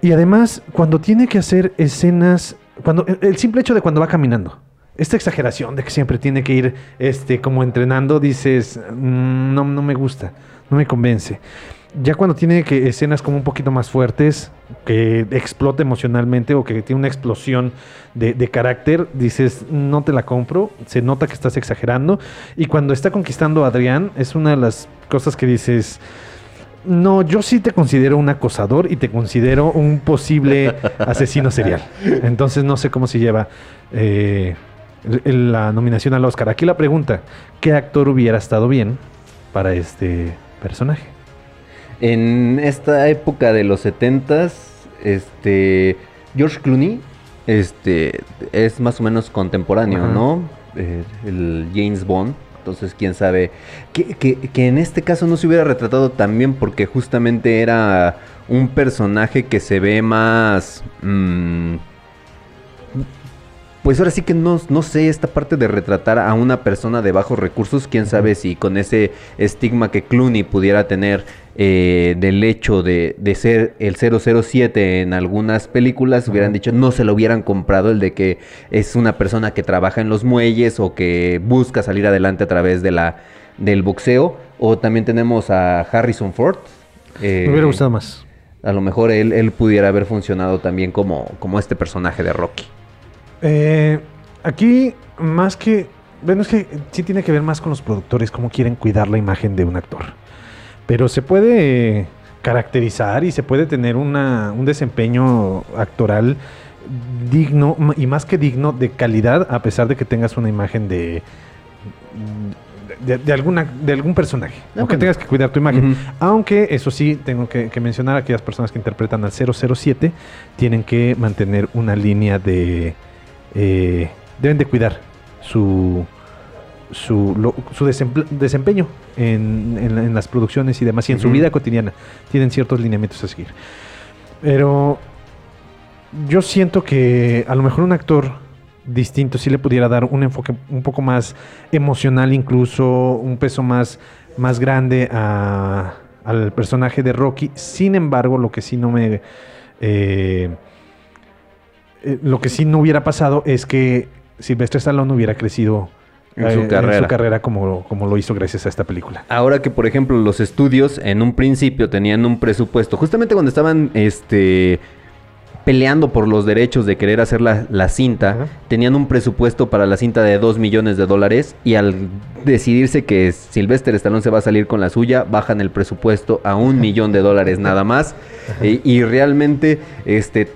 Y además, cuando tiene que hacer escenas, cuando el simple hecho de cuando va caminando, esta exageración de que siempre tiene que ir este, como entrenando, dices, "Mm, no, no me gusta, no me convence. Ya cuando tiene que escenas como un poquito más fuertes, que explota emocionalmente o que tiene una explosión de, de carácter, dices, no te la compro, se nota que estás exagerando. Y cuando está conquistando a Adrián, es una de las cosas que dices, no, yo sí te considero un acosador y te considero un posible asesino serial. Entonces no sé cómo se lleva eh, la nominación al Oscar. Aquí la pregunta, ¿qué actor hubiera estado bien para este personaje? En esta época de los 70s, este, George Clooney este, es más o menos contemporáneo, Ajá. ¿no? Eh, el James Bond. Entonces, quién sabe. Que, que- que en este caso no se hubiera retratado tan bien porque justamente era un personaje que se ve más... mm, pues ahora sí que no, no sé, esta parte de retratar a una persona de bajos recursos, quién sabe si con ese estigma que Clooney pudiera tener eh, del hecho de, de ser el 007 en algunas películas, hubieran dicho, no se lo hubieran comprado el de que es una persona que trabaja en los muelles o que busca salir adelante a través de la, del boxeo. O también tenemos a Harrison Ford. eh, Me hubiera gustado más. A lo mejor él, él pudiera haber funcionado también como, como este personaje de Rocky. Eh, aquí, más que. Bueno, es que sí tiene que ver más con los productores, cómo quieren cuidar la imagen de un actor. Pero se puede caracterizar y se puede tener una, un desempeño actoral digno, y más que digno, de calidad, a pesar de que tengas una imagen de. De, de alguna, de algún personaje. Ah, o que bueno. tengas que cuidar tu imagen. Aunque, eso sí, tengo que, que mencionar a aquellas personas que interpretan al 007, tienen que mantener una línea de... eh, deben de cuidar su, su, lo- su desempeño en, en la- en las producciones y demás, y en su vida cotidiana. Tienen ciertos lineamientos a seguir. Pero yo siento que a lo mejor un actor distinto sí le pudiera dar un enfoque un poco más emocional, incluso un peso más, más grande a- al personaje de Rocky. Sin embargo, lo que sí no me. eh, eh, lo que sí no hubiera pasado es que Sylvester Stallone hubiera crecido En su eh, carrera. carrera como, como lo hizo gracias a esta película. Ahora que, por ejemplo, los estudios en un principio tenían un presupuesto, justamente cuando estaban este, peleando por los derechos de querer hacer la, la cinta, tenían un presupuesto para la cinta de 2 millones de dólares y al decidirse que Sylvester Stallone se va a salir con la suya, bajan el presupuesto a un millón de dólares nada más. Y, y realmente, este,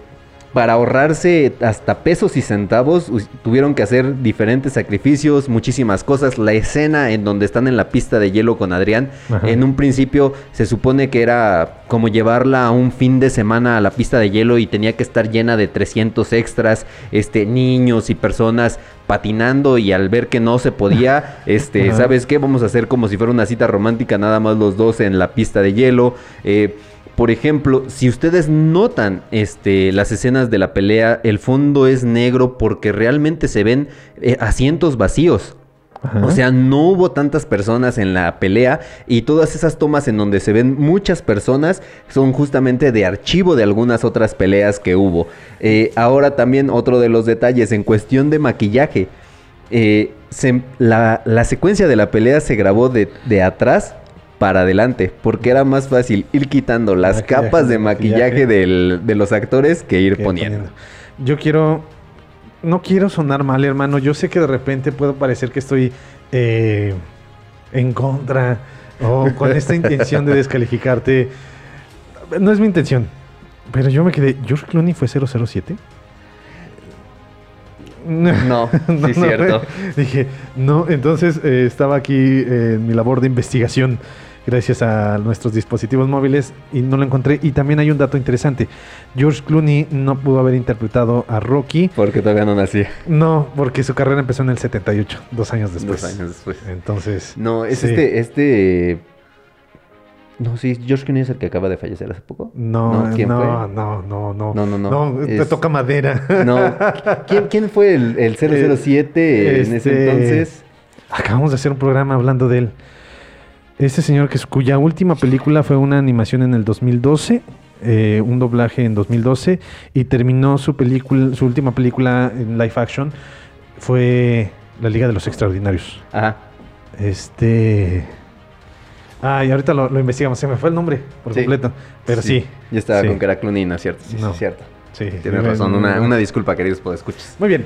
para ahorrarse hasta pesos y centavos, tuvieron que hacer diferentes sacrificios, muchísimas cosas. La escena en donde están en la pista de hielo con Adrián, Ajá. en un principio se supone que era como llevarla a un fin de semana a la pista de hielo y tenía que estar llena de 300 extras, este, niños y personas patinando y al ver que no se podía, este, Ajá. ¿sabes qué? Vamos a hacer como si fuera una cita romántica, nada más los dos en la pista de hielo. Eh, por ejemplo, si ustedes notan este, las escenas de la pelea, el fondo es negro porque realmente se ven eh, asientos vacíos. Ajá. O sea, no hubo tantas personas en la pelea y todas esas tomas en donde se ven muchas personas son justamente de archivo de algunas otras peleas que hubo. Eh, ahora también otro de los detalles en cuestión de maquillaje. eh, se- la, la secuencia de la pelea se grabó de, de atrás para adelante porque era más fácil ir quitando las Maquillaje, capas de maquillaje, maquillaje. del- de los actores que ir que poniendo. Yo quiero. No quiero sonar mal, hermano. Yo sé que de repente puedo parecer que estoy eh, en contra o con esta intención de descalificarte. No es mi intención. Pero yo me quedé. ¿George Clooney fue 007? No, sí, cierto. Dije, no, entonces eh, estaba aquí eh, en mi labor de investigación gracias a nuestros dispositivos móviles y no lo encontré. Y también hay un dato interesante. George Clooney no pudo haber interpretado a Rocky. Porque todavía no nací. No, porque su carrera empezó en el 78, dos años después. Dos años después. Entonces, No, es sí. este, este. No, sí, George Clooney es el que acaba de fallecer hace poco. No, no, ¿quién no, fue? no, no, no. No, no, no. te Es- toca madera. No. ¿Quién, quién fue el, el 007 en ese este- entonces? Acabamos de hacer un programa hablando de él. Este señor que es, cuya última película fue una animación en el 2012, eh, un doblaje en 2012 y terminó su película, su última película en live action fue La Liga de los Extraordinarios. Ajá. Este, ah, y ahorita lo, lo investigamos. Se me fue el nombre por Sí. completo, pero sí. Yo estaba sí, con que era Clooney, ¿no es cierto? Sí, sí, No. cierto. sí. Tienes razón. Una, una disculpa, queridos podescuchas. Muy bien.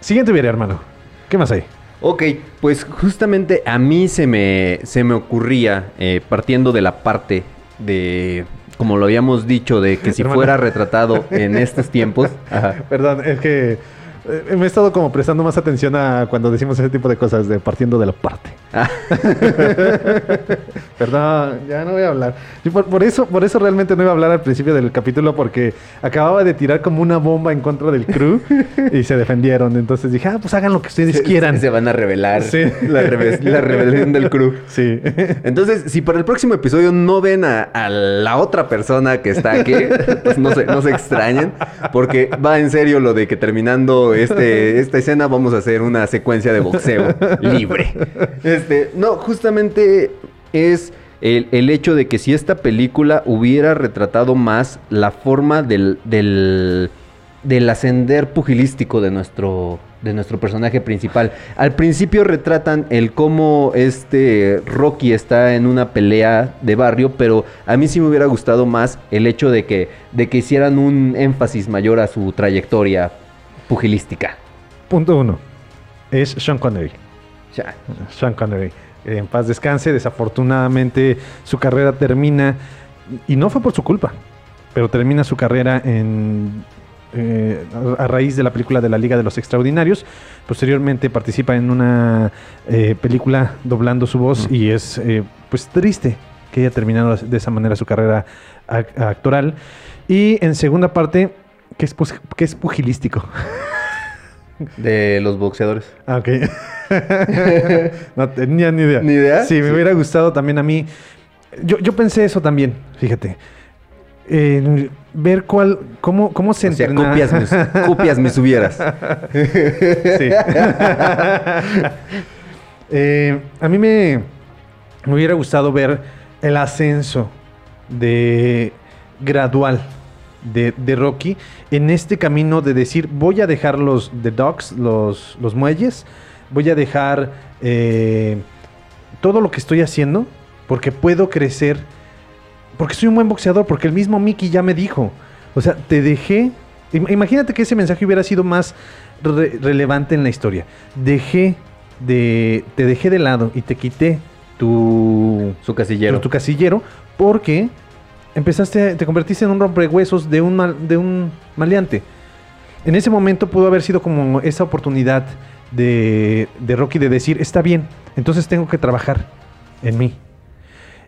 Siguiente video, hermano. ¿Qué más hay? Ok, pues justamente a mí se me, se me ocurría, eh, partiendo de la parte de, como lo habíamos dicho, de que si Hermano. fuera retratado en estos tiempos. Ajá. Perdón, es que eh, me he estado como prestando más atención a cuando decimos ese tipo de cosas, de partiendo de la parte. Ah. Perdón, ya no voy a hablar. Yo por, por eso, por eso realmente no iba a hablar al principio del capítulo, porque acababa de tirar como una bomba en contra del crew y se defendieron. Entonces dije, ah, pues hagan lo que ustedes quieran. Se van a revelar. Sí. La, reve- la rebelión del crew. Sí. Entonces, si para el próximo episodio no ven a, a la otra persona que está aquí, pues no se, no se extrañen, porque va en serio lo de que terminando este, esta escena, vamos a hacer una secuencia de boxeo libre. Este, no, justamente es el, hecho de que si esta película hubiera retratado más la forma del, del, del ascender pugilístico de nuestro, de nuestro personaje principal. Al principio retratan el cómo este Rocky está en una pelea de barrio, pero a mí sí me hubiera gustado más el hecho de que, de que hicieran un énfasis mayor a su trayectoria pugilística. Punto uno. Es Sean Connery. Ya. Sean Connery. En paz descanse. Desafortunadamente su carrera termina. Y no fue por su culpa. Pero termina su carrera en. eh, a raíz de la película de la Liga de los Extraordinarios. Posteriormente participa en una eh, película doblando su voz. Y es eh, pues triste que haya terminado de esa manera su carrera ac- actoral. Y en segunda parte, que es, pugilístico. De los boxeadores. Ah, ok. no tenía ni idea. ¿Ni idea? Sí, me Sí. hubiera gustado también a mí. Yo, yo pensé eso también, fíjate. Ver cuál, cómo, cómo se O sea, copias mis, copias mis hubieras. Sí. Eh, a mí me, me hubiera gustado ver el ascenso de gradual de, de Rocky en este camino de decir voy a dejar los the docks, los, los muelles, voy a dejar eh, todo lo que estoy haciendo porque puedo crecer, porque soy un buen boxeador, porque el mismo Mickey ya me dijo, o sea, te dejé, im- imagínate que ese mensaje hubiera sido más re- relevante en la historia, dejé de, te dejé de lado y te quité tu, Su casillero. tu, tu casillero porque empezaste, te convertiste en un rompehuesos de un, mal- de un maleante. En ese momento pudo haber sido como esa oportunidad de, de Rocky de decir, está bien, entonces tengo que trabajar en mí.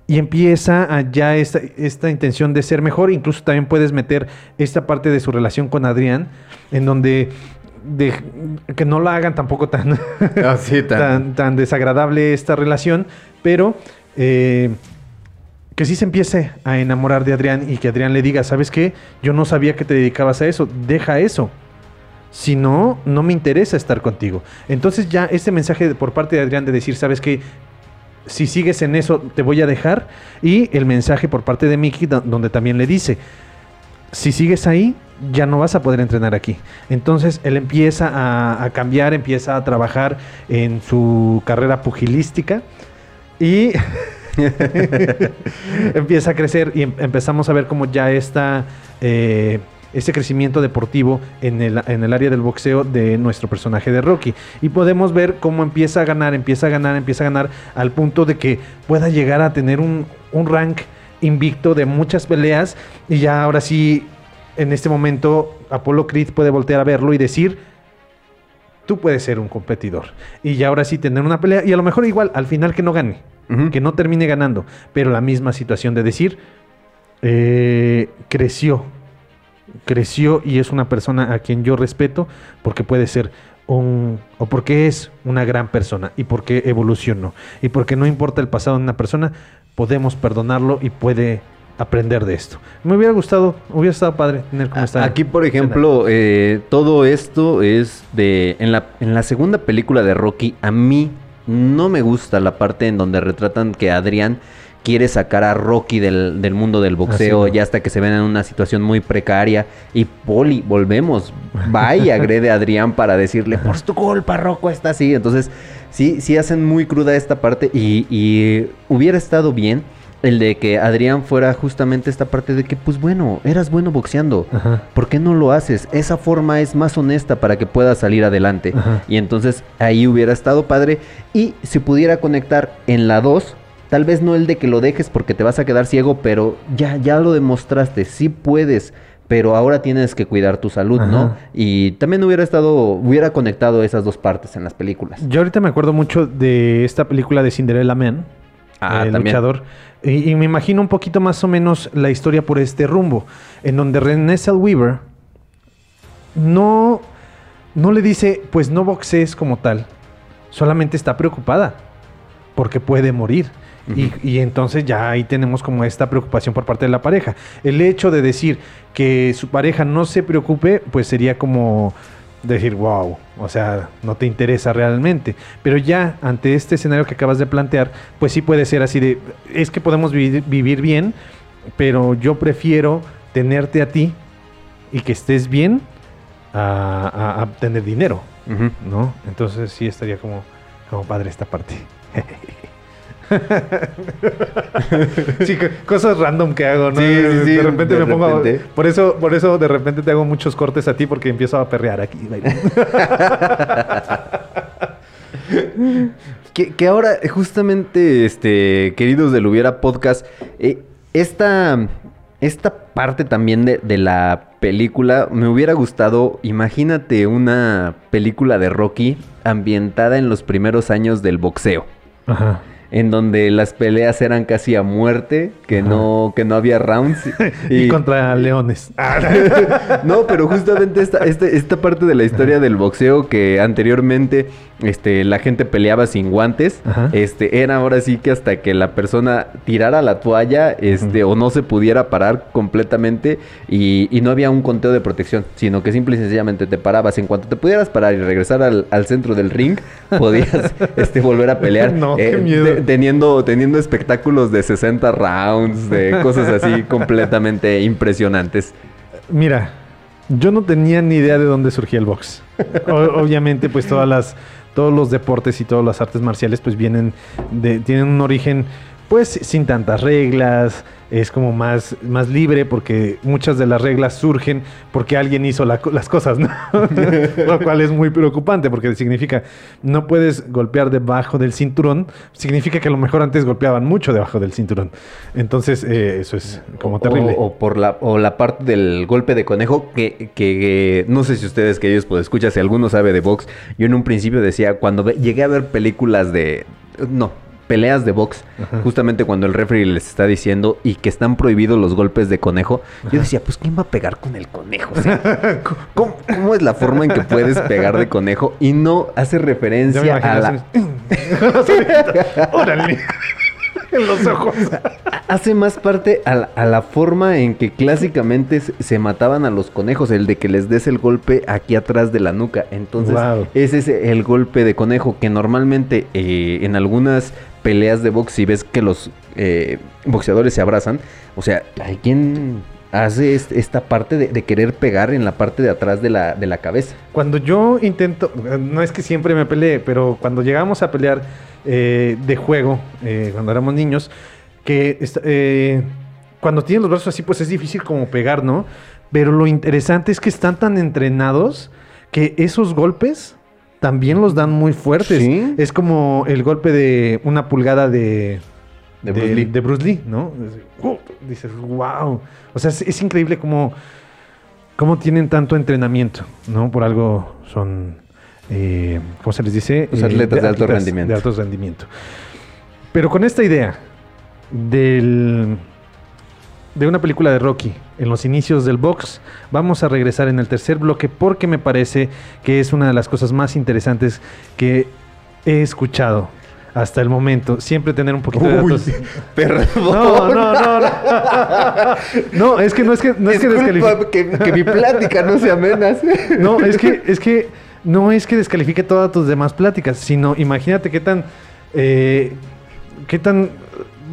Y empieza ya esta, esta intención de ser mejor. Incluso también puedes meter esta parte de su relación con Adrián, en donde de- que no la hagan tampoco tan, Ah, sí, tan- tan, tan desagradable esta relación, pero eh, que sí se empiece a enamorar de Adrián y que Adrián le diga, ¿sabes qué? Yo no sabía que te dedicabas a eso, deja eso. Si no, no me interesa estar contigo. Entonces ya este mensaje por parte de Adrián de decir, ¿sabes qué? Si sigues en eso, te voy a dejar. Y el mensaje por parte de Mickey, do- donde también le dice, si sigues ahí, ya no vas a poder entrenar aquí. Entonces él empieza a, a cambiar, empieza a trabajar en su carrera pugilística y empieza a crecer y em- empezamos a ver como ya está eh, ese crecimiento deportivo en el, en el área del boxeo de nuestro personaje de Rocky. Y podemos ver cómo empieza a ganar, empieza a ganar, empieza a ganar al punto de que pueda llegar a tener un, un rank invicto de muchas peleas y ya ahora sí, en este momento, Apollo Creed puede voltear a verlo y decir, tú puedes ser un competidor. Y ya ahora sí tener una pelea y a lo mejor igual, al final que no gane, Que no termine ganando, pero la misma situación de decir, eh, creció, creció y es una persona a quien yo respeto porque puede ser un, o porque es una gran persona y porque evolucionó y porque no importa el pasado de una persona, podemos perdonarlo y puede aprender de esto. Me hubiera gustado, hubiera estado padre tener como esta Aquí, por ejemplo, eh, todo esto es de. En la, en la segunda película de Rocky, a mí no me gusta la parte en donde retratan que Adrián quiere sacar a Rocky del, del mundo del boxeo, ya hasta que se ven en una situación muy precaria. Y Poli, volvemos, va y agrede a Adrián para decirle, por tu culpa, Rocco está así. Entonces, sí, sí hacen muy cruda esta parte y, y hubiera estado bien el de que Adrián fuera justamente esta parte de que, pues bueno, eras bueno boxeando. Ajá. ¿Por qué no lo haces? Esa forma es más honesta para que puedas salir adelante. Ajá. Y entonces ahí hubiera estado padre. Y si pudiera conectar en la 2, tal vez no el de que lo dejes porque te vas a quedar ciego, pero ya, ya lo demostraste, sí puedes. Pero ahora tienes que cuidar tu salud, ¿no? Y también hubiera estado, hubiera conectado esas dos partes en las películas. Yo ahorita me acuerdo mucho de esta película de Cinderella Man, Ah, el también. luchador, y, y me imagino un poquito más o menos la historia por este rumbo, en donde Renée Zellweger no, no le dice, pues no boxees como tal, solamente está preocupada porque puede morir. Y, y entonces ya ahí tenemos como esta preocupación por parte de la pareja. El hecho de decir que su pareja no se preocupe, pues sería como decir, wow, o sea, no te interesa realmente. Pero ya ante este escenario que acabas de plantear, pues sí puede ser así de, es que podemos vivir, vivir bien, pero yo prefiero tenerte a ti y que estés bien a, a- a tener dinero. ¿no? Entonces sí estaría como, como padre esta parte. sí, co- cosas random que hago, ¿no? Sí, sí, sí, de repente de me pongo. repente. por eso, por eso de repente te hago muchos cortes a ti porque empiezo a perrear aquí. Que, que ahora, justamente, este, queridos del Hubiera Podcast, eh, esta, esta parte también de, de la película me hubiera gustado. Imagínate una película de Rocky ambientada en los primeros años del boxeo. Ajá. En donde las peleas eran casi a muerte, que no, que no había rounds. Y, contra leones. No, pero justamente esta, este- esta parte de la historia del boxeo que anteriormente este, la gente peleaba sin guantes, Ajá. este, era ahora sí que hasta que la persona tirara la toalla este, o no se pudiera parar completamente y, y no había un conteo de protección, sino que simple y sencillamente te parabas. En cuanto te pudieras parar y regresar al, al centro del ring, podías este, volver a pelear. eh, No, qué miedo. te- teniendo, teniendo espectáculos de 60 rounds, de cosas así completamente impresionantes. Mira, yo no tenía ni idea de dónde surgía el box. O- obviamente, pues todas las, todos los deportes y todas las artes marciales, pues vienen de, tienen un origen, pues sin tantas reglas. Es como más, más libre porque muchas de las reglas surgen porque alguien hizo las cosas, ¿no? Lo cual es muy preocupante porque significa no puedes golpear debajo del cinturón. Significa que a lo mejor antes golpeaban mucho debajo del cinturón. Entonces, eh, eso es como terrible. O, por la, o la parte del golpe de conejo que, que no sé si ustedes que ellos pues escuchan, si alguno sabe de box, yo en un principio decía, cuando llegué a ver películas de... No. Peleas de box, justamente cuando el referee les está diciendo y que están prohibidos los golpes de conejo, yo decía, pues ¿quién va a pegar con el conejo? O sea, ¿cómo, cómo es la forma en que puedes pegar de conejo? Y no hace referencia a la. Órale. en los ojos. Hace más parte a la, a la forma en que clásicamente se, se mataban a los conejos, el de que les des el golpe aquí atrás de la nuca. Entonces, Wow. ese es el golpe de conejo que normalmente eh, en algunas peleas de box, si ves que los eh, boxeadores se abrazan, o sea, hay quien hace est- esta parte de, querer pegar en la parte de atrás de la, de la cabeza. Cuando yo intento, no es que siempre me peleé, pero cuando llegamos a pelear eh, de juego, eh, cuando éramos niños, que cuando tienen los brazos así, pues es difícil como pegar, ¿no? Pero lo interesante es que están tan entrenados que esos golpes también los dan muy fuertes. Sí. Es como el golpe de una pulgada de, De Bruce Lee. de Bruce Lee, ¿no? Uh, dices, wow. O sea, es, es increíble cómo, cómo tienen tanto entrenamiento, ¿no? Por algo son, eh, ¿cómo se les dice? Pues atletas de alto rendimiento. De alto rendimiento. Pero con esta idea del, de una película de Rocky en los inicios del box, vamos a regresar en el tercer bloque porque me parece que es una de las cosas más interesantes que he escuchado hasta el momento. Siempre tener un poquito de datos. Perdón. No, no, no, no. No, es que no es que no es que que, que mi plática no se amenas. No, es que es que no es que descalifique todas tus demás pláticas, sino imagínate qué tan eh, qué tan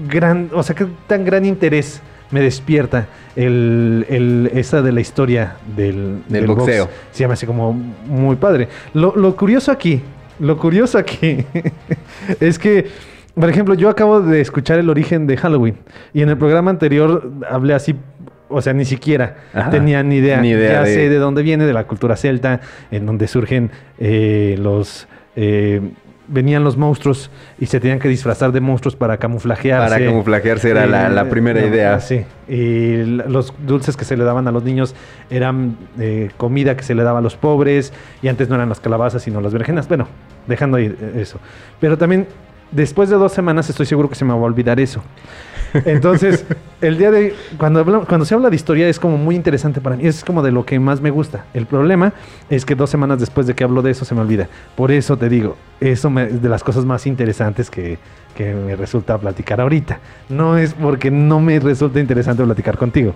gran, o sea, qué tan gran interés me despierta el, el- esa de la historia del, Del boxeo. Se llama así como muy padre. Lo, lo curioso aquí, lo curioso aquí es que, por ejemplo, yo acabo de escuchar el origen de Halloween y en el programa anterior hablé así, o sea, ni siquiera Ajá. tenía ni idea. Ni idea ya de- sé de dónde viene, de la cultura celta, en donde surgen eh, los... eh, venían los monstruos y se tenían que disfrazar de monstruos para camuflajearse. Para camuflajearse era la, la primera idea. Sí. Y los dulces que se le daban a los niños eran eh, comida que se le daba a los pobres. Y antes no eran las calabazas, sino las berenjenas. Bueno, dejando ahí eh, eso. Pero también, después de dos semanas, estoy seguro que se me va a olvidar eso. Entonces, el día de cuando cuando se habla de historia es como muy interesante para mí. Es como de lo que más me gusta. El problema es que dos semanas después de que hablo de eso se me olvida. Por eso te digo, eso me- es de las cosas más interesantes que, que me resulta platicar ahorita. No es porque no me resulta interesante platicar contigo.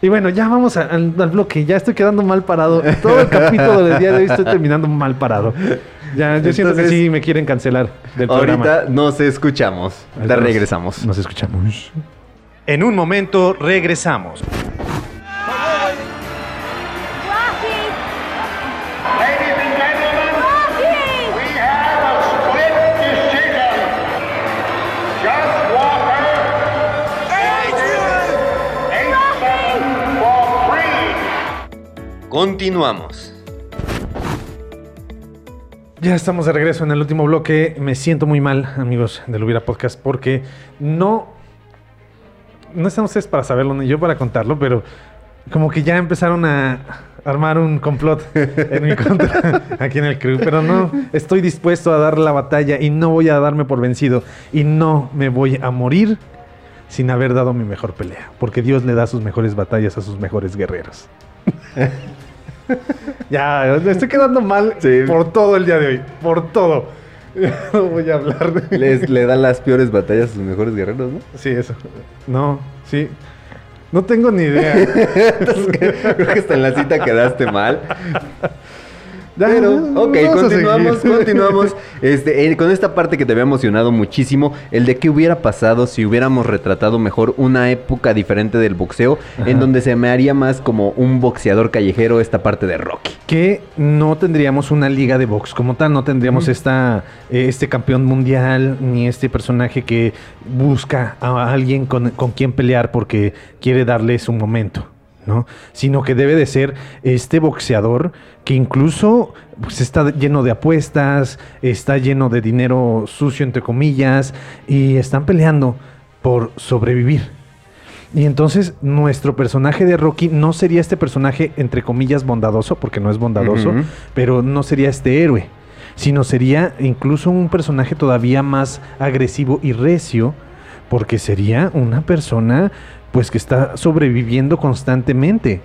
Y bueno, ya vamos al bloque. Ya estoy quedando mal parado. Todo el capítulo del día de hoy estoy terminando mal parado. Ya, yo siento que Entonces, sí me quieren cancelar del programa. Ahorita nos escuchamos. Ahorita nos- regresamos. Nos escuchamos. En un momento regresamos. Rocky! Ya estamos de regreso en el último bloque. Me siento muy mal, amigos del Hubiera Podcast, porque no. No están ustedes para saberlo ni yo para contarlo, pero como que ya empezaron a armar un complot en mi contra aquí en el crew. Pero no, estoy dispuesto a dar la batalla y no voy a darme por vencido. Y no me voy a morir sin haber dado mi mejor pelea. Porque Dios le da sus mejores batallas a sus mejores guerreros. ya, me estoy quedando mal Sí. por todo el día de hoy. Por todo. No voy a hablar de... Les, le dan las peores batallas a sus mejores guerreros, ¿no? Sí, eso. No, sí. No tengo ni idea. Creo que hasta en la cita quedaste mal. Pero, ok, continuamos, continuamos. Este, eh, con esta parte que te había emocionado muchísimo, el de qué hubiera pasado si hubiéramos retratado mejor una época diferente del boxeo, en donde se me haría más como un boxeador callejero esta parte de Rocky. que no tendríamos una liga de box como tal, no tendríamos esta, eh, este campeón mundial, ni este personaje que busca a alguien con, con quien pelear porque quiere darle su momento, ¿no? Sino que debe de ser este boxeador que incluso pues, está lleno de apuestas, está lleno de dinero sucio, entre comillas, y están peleando por sobrevivir. Y entonces nuestro personaje de Rocky no sería este personaje entre comillas bondadoso, porque no es bondadoso, pero no sería este héroe, sino sería incluso un personaje todavía más agresivo y recio, porque sería una persona pues que está sobreviviendo constantemente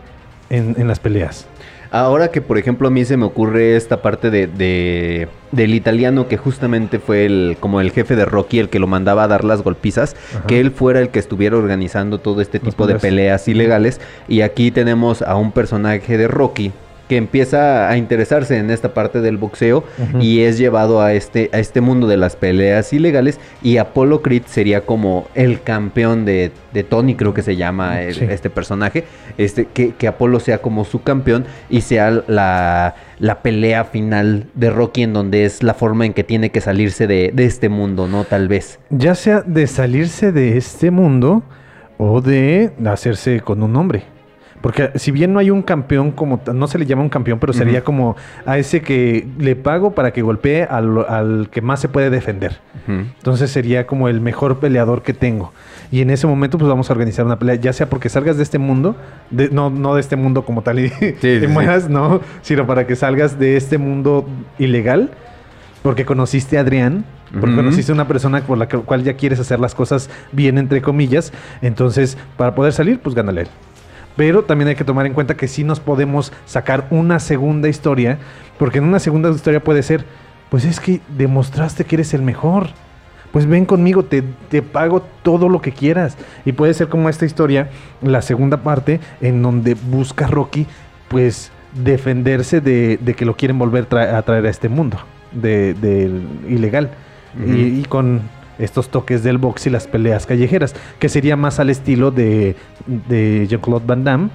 en, en las peleas. Ahora que, por ejemplo, a mí se me ocurre esta parte de, de- del italiano que justamente fue el como el jefe de Rocky, el que lo mandaba a dar las golpizas, Ajá. que él fuera el que estuviera organizando todo este tipo de peleas ilegales. Y aquí tenemos a un personaje de Rocky que empieza a interesarse en esta parte del boxeo y es llevado a este, a este mundo de las peleas ilegales y Apollo Creed sería como el campeón de, de Tony, creo que se llama el- Sí. este personaje, este, que, que Apolo sea como su campeón y sea la, la pelea final de Rocky en donde es la forma en que tiene que salirse de, de este mundo, ¿no? Tal vez. Ya sea de salirse de este mundo o de hacerse con un hombre. Porque si bien no hay un campeón como no se le llama un campeón, pero sería como a ese que le pago para que golpee al, al que más se puede defender. Entonces sería como el mejor peleador que tengo. Y en ese momento pues vamos a organizar una pelea, ya sea porque salgas de este mundo, de- no, no de este mundo como tal y, sí, sí. mueras, no, sino para que salgas de este mundo ilegal, porque conociste a Adrián, porque conociste a una persona por la cual ya quieres hacer las cosas bien, entre comillas. Entonces, para poder salir, pues gánale él. Pero también hay que tomar en cuenta que sí nos podemos sacar una segunda historia, porque en una segunda historia puede ser, pues es que demostraste que eres el mejor. Pues ven conmigo, te, te pago todo lo que quieras. Y puede ser como esta historia, la segunda parte, en donde busca Rocky, pues defenderse de, de que lo quieren volver tra- a traer a este mundo de, ilegal. Y con estos toques del box y las peleas callejeras, que sería más al estilo de, de Jean-Claude Van Damme,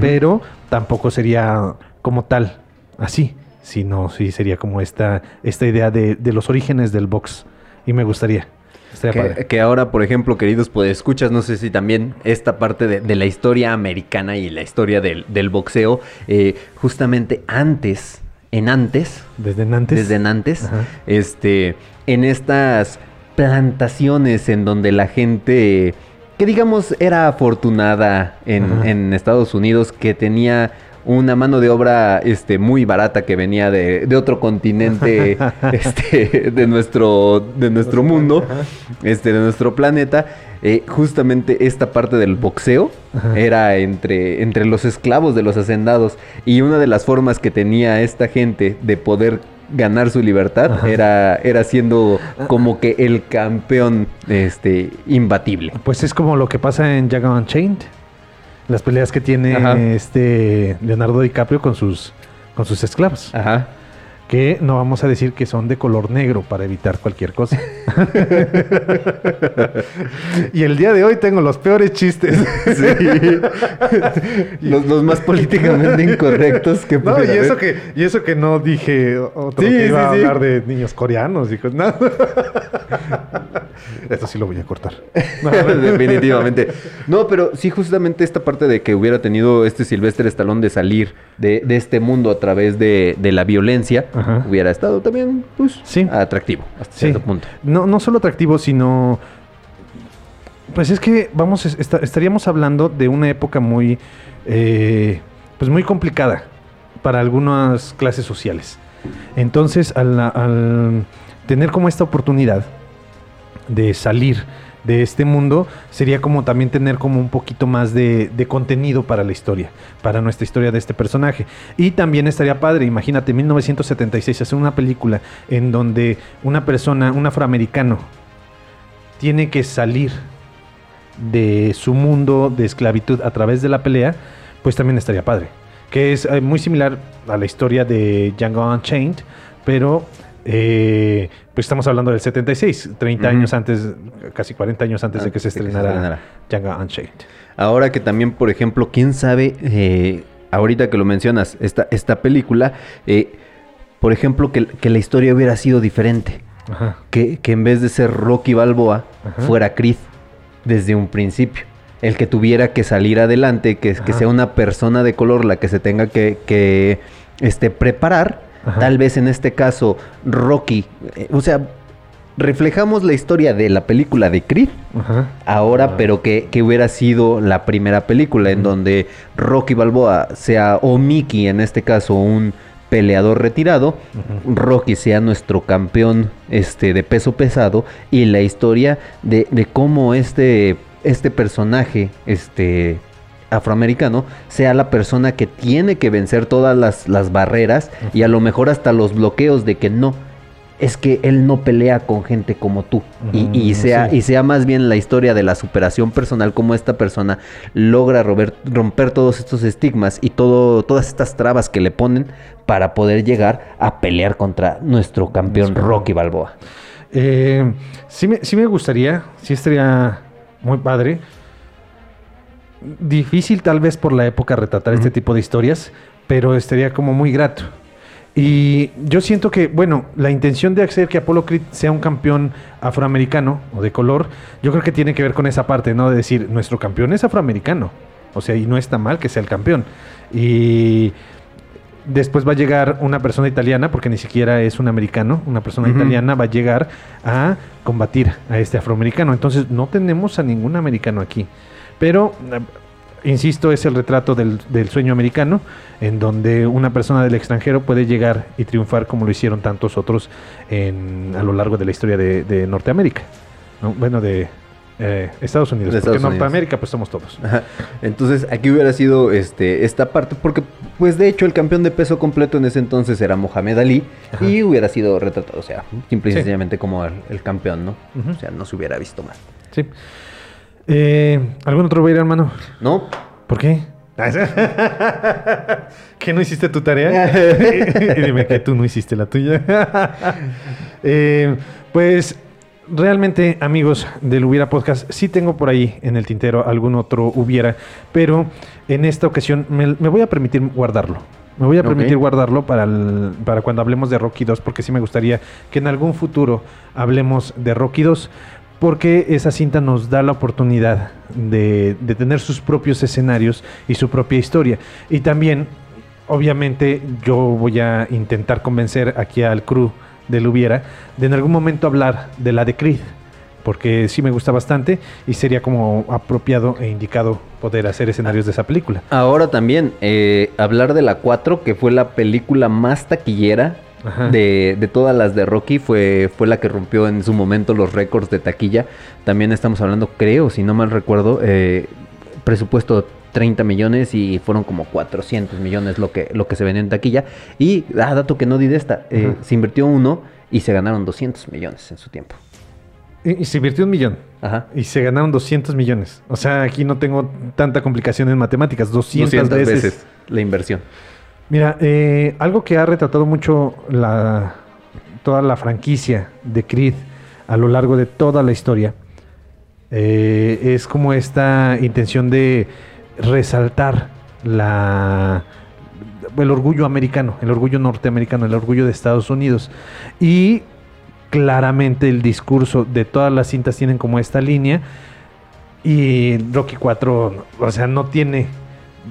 pero tampoco sería como tal, así, sino sí sería como esta, esta idea de, de los orígenes del box. Y me gustaría. Que, ahora, por ejemplo, queridos, pues escuchas, no sé si también esta parte de, de la historia americana y la historia del, del boxeo, eh, justamente antes, en antes, Desde antes. desde Nantes, Ajá. este, en estas plantaciones en donde la gente, que digamos era afortunada en, Estados Unidos, que tenía una mano de obra este, muy barata que venía de, de otro continente este, de, nuestro, de nuestro mundo, este, de nuestro planeta. eh, justamente esta parte del boxeo Ajá. era entre, entre los esclavos de los hacendados. Y una de las formas que tenía esta gente de poder ganar su libertad Ajá. era, era siendo como que el campeón este, imbatible. Pues es como lo que pasa en Jagan Unchained. Las peleas que tiene Ajá. este Leonardo DiCaprio con sus, con sus esclavos. Ajá. Que no vamos a decir que son de color negro para evitar cualquier cosa. y el día de hoy tengo los peores chistes. los, los más políticamente incorrectos que No, y eso, que, y eso que no dije otro Sí, que iba sí, a sí. hablar de niños coreanos y cosas. No. Esto sí lo voy a cortar. No, Definitivamente. No, pero sí, justamente esta parte de que hubiera tenido este Silvestre Estalón de salir de, de este mundo a través de, de la violencia, Ajá. Hubiera estado también, pues, Sí. atractivo hasta Sí. cierto punto. No, no solo atractivo, sino. Pues es que vamos, es- esta- estaríamos hablando de una época muy. eh, pues muy complicada para algunas clases sociales. Entonces, al, al tener como esta oportunidad de salir de este mundo, sería como también tener como un poquito más de, de contenido para la historia, para nuestra historia de este personaje. Y también estaría padre, imagínate, 1976, hacer una película en donde una persona, un afroamericano, tiene que salir de su mundo de esclavitud a través de la pelea, pues también estaría padre. Que es eh, muy similar a la historia de Django Unchained, pero eh, pues estamos hablando del 76, 30 Ujú. años antes, casi 40 años antes de que se Antes de que se estrenara. Django Unchained. Ahora que también, por ejemplo, quién sabe, eh, ahorita que lo mencionas, esta, esta película, eh, por ejemplo, que, que la historia hubiera sido diferente. Ajá. que, que en vez de ser Rocky Balboa, Ajá. fuera Creed desde un principio. El que tuviera que salir adelante, que, que sea una persona de color la que se tenga que, que, este, preparar. Ajá. Tal vez en este caso Rocky, eh, o sea, reflejamos la historia de la película de Creed Ajá. ahora, pero que, que hubiera sido la primera película en donde Rocky Balboa sea, o Mickey en este caso, un peleador retirado, Rocky sea nuestro campeón este, de peso pesado y la historia de, de cómo este, este personaje este, afroamericano sea la persona que tiene que vencer todas las, las barreras y a lo mejor hasta los bloqueos de que no. Es que él no pelea con gente como tú. Y- y, Ujú, sea, sí. y sea más bien la historia de la superación personal, como esta persona logra rober- romper todos estos estigmas y todo, todas estas trabas que le ponen para poder llegar a pelear contra nuestro campeón Nuestro- Rocky Balboa. Eh, sí, me, sí me gustaría, sí estaría muy padre. Difícil tal vez por la época retratar este tipo de historias, pero estaría como muy grato. Y yo siento que, bueno, la intención de hacer que Apollo Creed sea un campeón afroamericano o de color, yo creo que tiene que ver con esa parte, ¿no? De decir, nuestro campeón es afroamericano. O sea, y no está mal que sea el campeón. Y después va a llegar una persona italiana, porque ni siquiera es un americano, una persona italiana va a llegar a combatir a este afroamericano. Entonces no tenemos a ningún americano aquí. Pero, eh, insisto, es el retrato del, del sueño americano, en donde una persona del extranjero puede llegar y triunfar como lo hicieron tantos otros en- a lo largo de la historia de, de Norteamérica. ¿no? Bueno, de eh, Estados Unidos. De porque Estados Unidos. Norteamérica pues somos todos. Ajá. Entonces aquí hubiera sido este, esta parte, porque pues de hecho el campeón de peso completo en ese entonces era Mohamed Ali Ajá. y hubiera sido retratado, o sea, simple y Sí. sencillamente como el, el campeón, ¿no? O sea, no se hubiera visto más. Sí. Eh, ¿Algún otro ir, hermano? ¿No? ¿Por qué? ¿Que no hiciste tu tarea? y dime que tú no hiciste la tuya. Eh, pues realmente, amigos del Hubiera Podcast, sí tengo por ahí en el tintero algún otro Hubiera, pero en esta ocasión me, me voy a permitir guardarlo. Me voy a permitir guardarlo para, el- para cuando hablemos de Rocky 2, porque sí me gustaría que en algún futuro hablemos de Rocky 2, porque esa cinta nos da la oportunidad de, de tener sus propios escenarios y su propia historia. Y también, obviamente, yo voy a intentar convencer aquí al crew del Hubiera de en algún momento hablar de la de Creed, porque sí me gusta bastante y sería como apropiado e indicado poder hacer escenarios de esa película. Ahora también, eh, hablar de la 4, que fue la película más taquillera. De, de todas las de Rocky, fue, fue la que rompió en su momento los récords de taquilla. También estamos hablando, creo, si no mal recuerdo, eh, presupuesto 30 millones y fueron como 400 millones lo que, lo que se vendió en taquilla. Y, ah, dato que no di de esta, eh, se invirtió uno y se ganaron 200 millones en su tiempo. Y, y se invirtió un millón. Ajá. Y se ganaron 200 millones. O sea, aquí no tengo tanta complicación en matemáticas. 200, 200 veces. veces la inversión. Mira, eh, algo que ha retratado mucho la, toda la franquicia de Creed a lo largo de toda la historia eh, es como esta intención de resaltar la, el orgullo americano, el orgullo norteamericano, el orgullo de Estados Unidos. Y claramente el discurso de todas las cintas tienen como esta línea. Y Rocky 4, o sea, no tiene.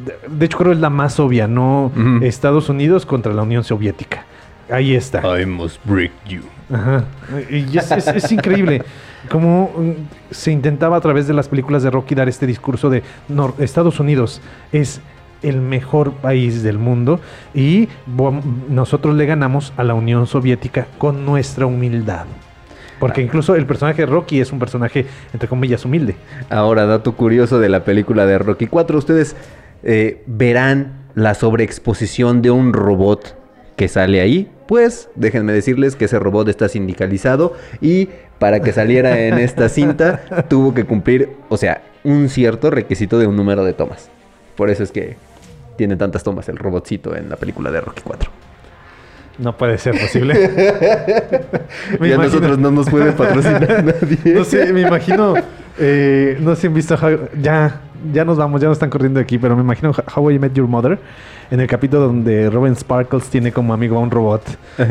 De- De hecho, creo es la más obvia, ¿no? Estados Unidos contra la Unión Soviética. Ahí está. I must break you. Ajá. Y es, es- es increíble cómo mm, se intentaba a través de las películas de Rocky dar este discurso de "Nor- Estados Unidos es el mejor país del mundo y nosotros le ganamos a la Unión Soviética con nuestra humildad. Porque incluso el personaje de Rocky es un personaje, entre comillas, humilde. Ahora, dato curioso de la película de Rocky 4, ustedes eh, verán la sobreexposición de un robot que sale ahí. Pues déjenme decirles que ese robot está sindicalizado y para que saliera en esta cinta tuvo que cumplir, o sea, un cierto requisito de un número de tomas. Por eso es que tiene tantas tomas el robotcito en la película de Rocky 4. No puede ser posible. Me y a imagino- nosotros no nos puede patrocinar nadie. No sé, me imagino. eh, no sé si han visto. Ya, ya nos vamos, ya nos están corriendo de aquí, pero me imagino How I Met Your Mother. En el capítulo donde Robin Sparkles tiene como amigo a un robot.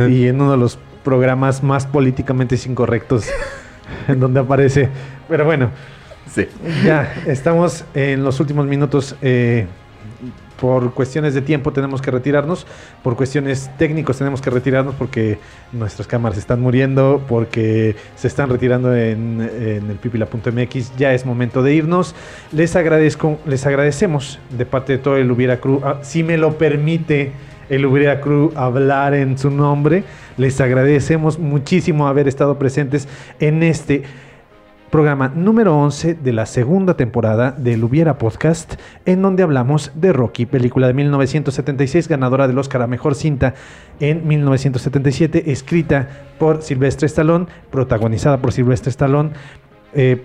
Y en uno de los programas más políticamente incorrectos. en donde aparece. Pero bueno, Sí. ya estamos en los últimos minutos. eh, por cuestiones de tiempo tenemos que retirarnos, por cuestiones técnicos tenemos que retirarnos porque nuestras cámaras están muriendo, porque se están retirando en, el pipila.mx. Ya es momento de irnos. Les agradezco, les agradecemos de parte de todo el Hubiera Crew, ah, si me lo permite el Hubiera Crew hablar en su nombre. Les agradecemos muchísimo haber estado presentes en este programa número 11 de la segunda temporada del Hubiera Podcast, en donde hablamos de Rocky, película de 1976, ganadora del Oscar a Mejor Cinta en 1977, escrita por Silvestre Stallone, protagonizada por Silvestre Stallone. Eh,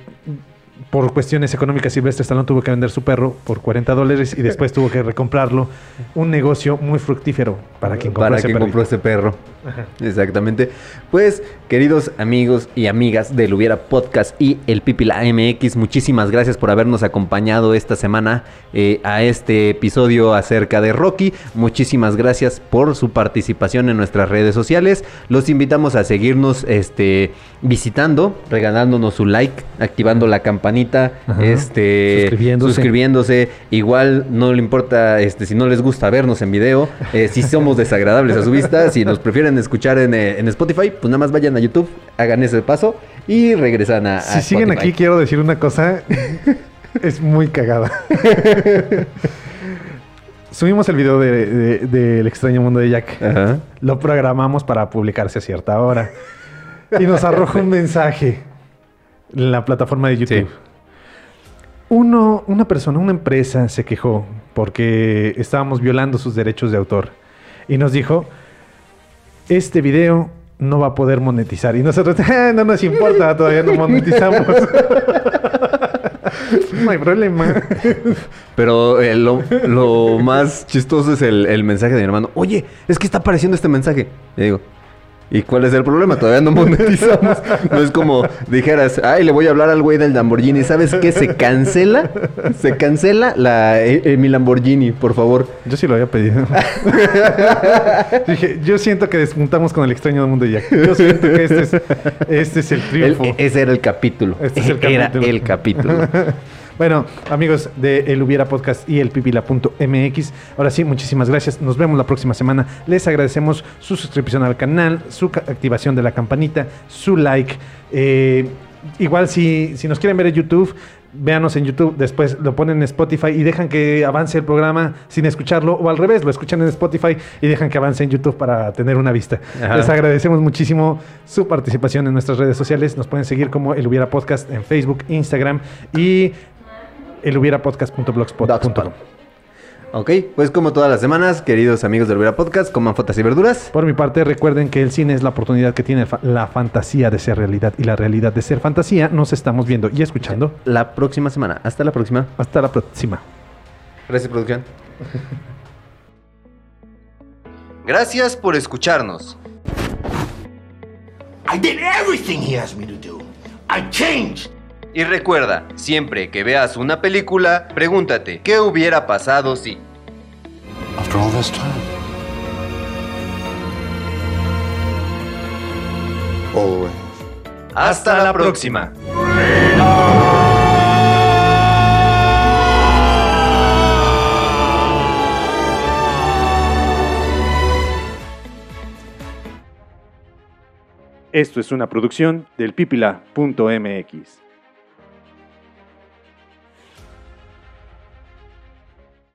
por cuestiones económicas, Silvestre Stallone tuvo que vender su perro por 40 dólares y después tuvo que recomprarlo. Un negocio muy fructífero para quien compró para ese quien perrito. compró ese perro. Ajá. Exactamente. Pues, queridos amigos y amigas del Hubiera Podcast y el Pipila MX, muchísimas gracias por habernos acompañado esta semana eh, a este episodio acerca de Rocky. Muchísimas gracias por su participación en nuestras redes sociales. Los invitamos a seguirnos este, visitando, regalándonos su like, activando la campanita, Ajá. este, Suscribiéndose. suscribiéndose. Igual no le importa este, si no les gusta vernos en video, eh, si somos desagradables a su vista, si nos prefieren escuchar en, eh, en Spotify, pues nada más vayan a YouTube, hagan ese paso y regresan a, a Si siguen Spotify. aquí, quiero decir una cosa. es muy cagada. Subimos el video de- de- del extraño mundo de Jack. Ajá. Lo programamos para publicarse a cierta hora. Y nos arroja un mensaje en la plataforma de YouTube. Sí. Uno, una persona, una empresa se quejó porque estábamos violando sus derechos de autor. Y nos dijo, este video no va a poder monetizar. Y nosotros, "Ah, no nos importa, todavía no monetizamos. no hay problema. Pero eh, lo, más chistoso es el, el mensaje de mi hermano. Oye, es que está apareciendo este mensaje. Y digo, ¿y cuál es el problema? Todavía no monetizamos. No es como dijeras, ay, le voy a hablar al güey del Lamborghini. ¿Sabes qué? Se cancela, se cancela la, eh, eh, mi Lamborghini, por favor. Yo sí lo había pedido. Dije, yo siento que despuntamos con el extraño del mundo de Jack. Yo siento que este es, este es el triunfo. ese era el capítulo. Este es el Era capítulo. el capítulo. Bueno, amigos de El Hubiera Podcast y el Pipila.mx, ahora sí, muchísimas gracias. Nos vemos la próxima semana. Les agradecemos su suscripción al canal, su activación de la campanita, su like. Eh, igual, si, si nos quieren ver en YouTube, véanos en YouTube, después lo ponen en Spotify y dejan que avance el programa sin escucharlo, o al revés, lo escuchan en Spotify y dejan que avance en YouTube para tener una vista. Ajá. Les agradecemos muchísimo su participación en nuestras redes sociales. Nos pueden seguir como El Hubiera Podcast en Facebook, Instagram y el hubiera podcast.blogspot.com. Ok, pues como todas las semanas, queridos amigos del Vera Podcast, coman frutas y verduras. Por mi parte, recuerden que el cine es la oportunidad que tiene fa- la fantasía de ser realidad y la realidad de ser fantasía. Nos estamos viendo y escuchando. La próxima semana. Hasta la próxima. Hasta la próxima. Gracias, producción. Gracias por escucharnos. I did everything he asked me to do. I changed. Y recuerda, siempre que veas una película, pregúntate, ¿qué hubiera pasado si? After all this time. Always. Hasta, la próxima. Esto es una producción del pipila.mx.